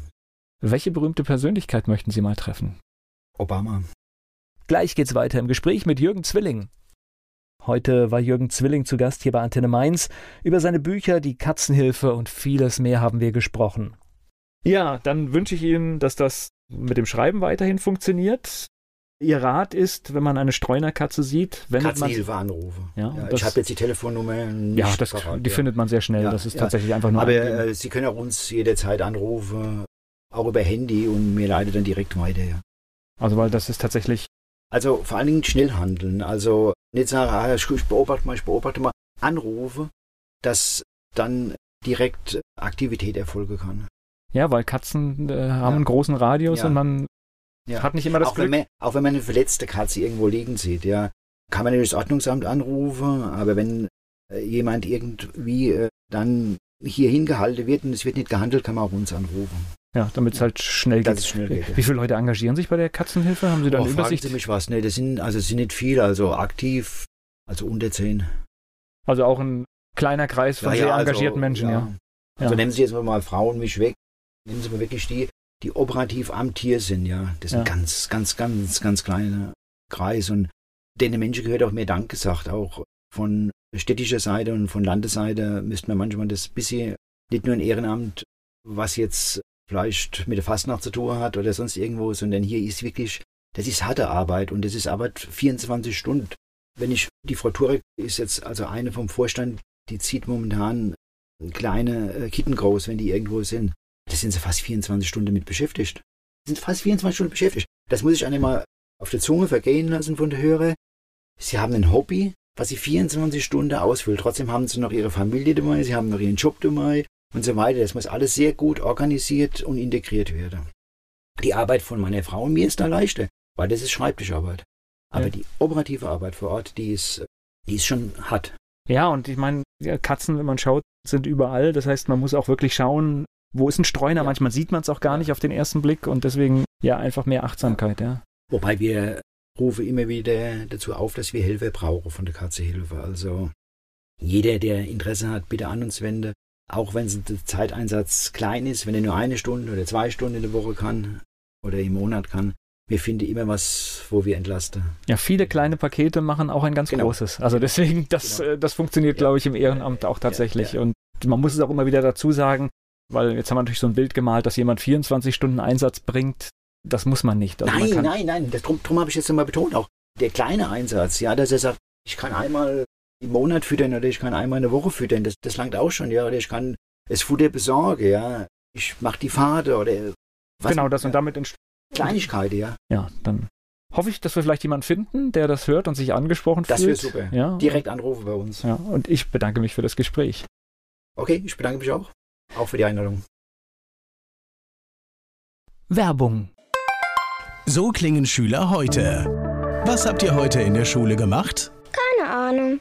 Speaker 2: Welche berühmte Persönlichkeit möchten Sie mal treffen?
Speaker 3: Obama.
Speaker 2: Gleich geht's weiter im Gespräch mit Jürgen Zwilling. Heute war Jürgen Zwilling zu Gast hier bei Antenne Mainz. Über seine Bücher, die Katzenhilfe und vieles mehr haben wir gesprochen. Ja, dann wünsche ich Ihnen, dass das mit dem Schreiben weiterhin funktioniert. Ihr Rat ist, wenn man eine Streunerkatze sieht, wenn man
Speaker 3: anrufe. Ja, ja ich habe jetzt die Telefonnummer nicht
Speaker 2: Ja, das, parat, die ja. findet man sehr schnell. Das ist tatsächlich einfach nur.
Speaker 3: Aber äh, Sie können auch uns jederzeit anrufen auch über Handy und mir leitet dann direkt weiter. Ja.
Speaker 2: Also weil das ist tatsächlich.
Speaker 3: Also vor allen Dingen schnell handeln. Also nicht sagen, ah, ich beobachte mal, ich beobachte mal, anrufe, dass dann direkt Aktivität erfolgen kann.
Speaker 2: Ja, weil Katzen äh, haben einen großen Radius und man hat nicht immer das
Speaker 3: auch
Speaker 2: Glück.
Speaker 3: Wenn man, auch wenn man eine verletzte Katze irgendwo liegen sieht, ja, kann man das Ordnungsamt anrufen, aber wenn äh, jemand irgendwie äh, dann hier hingehalten wird und es wird nicht gehandelt, kann man auch uns anrufen.
Speaker 2: Ja, damit es halt schnell geht. Es schnell geht. Wie viele Leute engagieren sich bei der Katzenhilfe? Haben Sie da oh, eine Übersicht?
Speaker 3: Sie mich was? Nee, das sind, also sind nicht viele, also aktiv, also unter zehn.
Speaker 2: Also auch ein kleiner Kreis von ja, sehr ja, also, engagierten also, Menschen, ja. ja.
Speaker 3: Also nehmen Sie jetzt mal Frauen mich weg. Nehmen Sie mal wirklich die, die operativ am Tier sind, ja. Das sind
Speaker 2: Ja.
Speaker 3: ganz, ganz, ganz, ganz kleine Kreis und denen Menschen gehört auch mehr Dank gesagt, auch von städtischer Seite und von Landesseite müsste man manchmal das bisschen, nicht nur ein Ehrenamt, was jetzt vielleicht mit der Fastnacht zu tun hat oder sonst irgendwo, sondern hier ist wirklich, das ist harte Arbeit und das ist Arbeit 24 Stunden. Wenn ich, die Frau Turek ist jetzt also eine vom Vorstand, die zieht momentan kleine äh, Kitten groß, wenn die irgendwo sind. Da sind sie fast 24 Stunden mit beschäftigt. Sind fast 24 Stunden beschäftigt. Das muss ich einmal auf der Zunge vergehen lassen von der Hörer. Sie haben ein Hobby, was sie 24 Stunden ausfüllt. Trotzdem haben sie noch ihre Familie dabei, sie haben noch ihren Job dabei und so weiter. Das muss alles sehr gut organisiert und integriert werden. Die Arbeit von meiner Frau und mir ist da leichter, weil das ist Schreibtischarbeit. Aber
Speaker 2: Ja.
Speaker 3: die operative Arbeit vor Ort, die ist, die ist schon hart.
Speaker 2: Ja, und ich meine, Katzen, wenn man schaut, sind überall. Das heißt, man muss auch wirklich schauen, wo ist ein Streuner.
Speaker 3: Ja.
Speaker 2: Manchmal sieht man es auch gar nicht auf den ersten Blick und deswegen ja einfach mehr Achtsamkeit, ja.
Speaker 3: Wobei wir rufen immer wieder dazu auf, dass wir Hilfe brauchen von der Katze Hilfe. Also jeder, der Interesse hat, bitte an uns wende. Auch wenn der Zeiteinsatz klein ist, wenn er nur eine Stunde oder zwei Stunden in der Woche kann oder im Monat kann. Wir finden immer was, wo wir entlasten.
Speaker 2: Ja, viele kleine Pakete machen auch ein ganz
Speaker 3: Genau.
Speaker 2: großes. Also deswegen, das,
Speaker 3: Genau.
Speaker 2: äh, das funktioniert,
Speaker 3: Ja.
Speaker 2: glaube ich, im Ehrenamt auch tatsächlich.
Speaker 3: ja.
Speaker 2: Und man muss es auch immer wieder dazu sagen, weil jetzt haben wir natürlich so ein Bild gemalt, dass jemand 24 Stunden Einsatz bringt. Das muss man nicht. Also man
Speaker 3: nein,
Speaker 2: kann,
Speaker 3: nein, nein, das, drum, drum habe ich jetzt nochmal betont auch. Der kleine Einsatz, ja, dass er sagt, ich kann einmal im Monat füttern oder ich kann einmal in der Woche füttern, das, das langt auch schon, ja, oder ich kann das Futter besorgen, ja, ich mache die Pfade oder was.
Speaker 2: Genau, das
Speaker 3: ja,
Speaker 2: und damit entsteht.
Speaker 3: Kleinigkeiten, ja.
Speaker 2: Ja, dann hoffe ich, dass wir vielleicht jemanden finden, der das hört und sich angesprochen
Speaker 3: Das wäre
Speaker 2: fühlt.
Speaker 3: super.
Speaker 2: Ja,
Speaker 3: Direkt anrufen bei uns.
Speaker 2: Ja, und ich bedanke mich für das Gespräch.
Speaker 3: Okay, ich bedanke mich auch. Auch für die Einladung.
Speaker 2: Werbung.
Speaker 1: So klingen Schüler heute. Was habt ihr heute in der Schule gemacht?
Speaker 4: Keine Ahnung.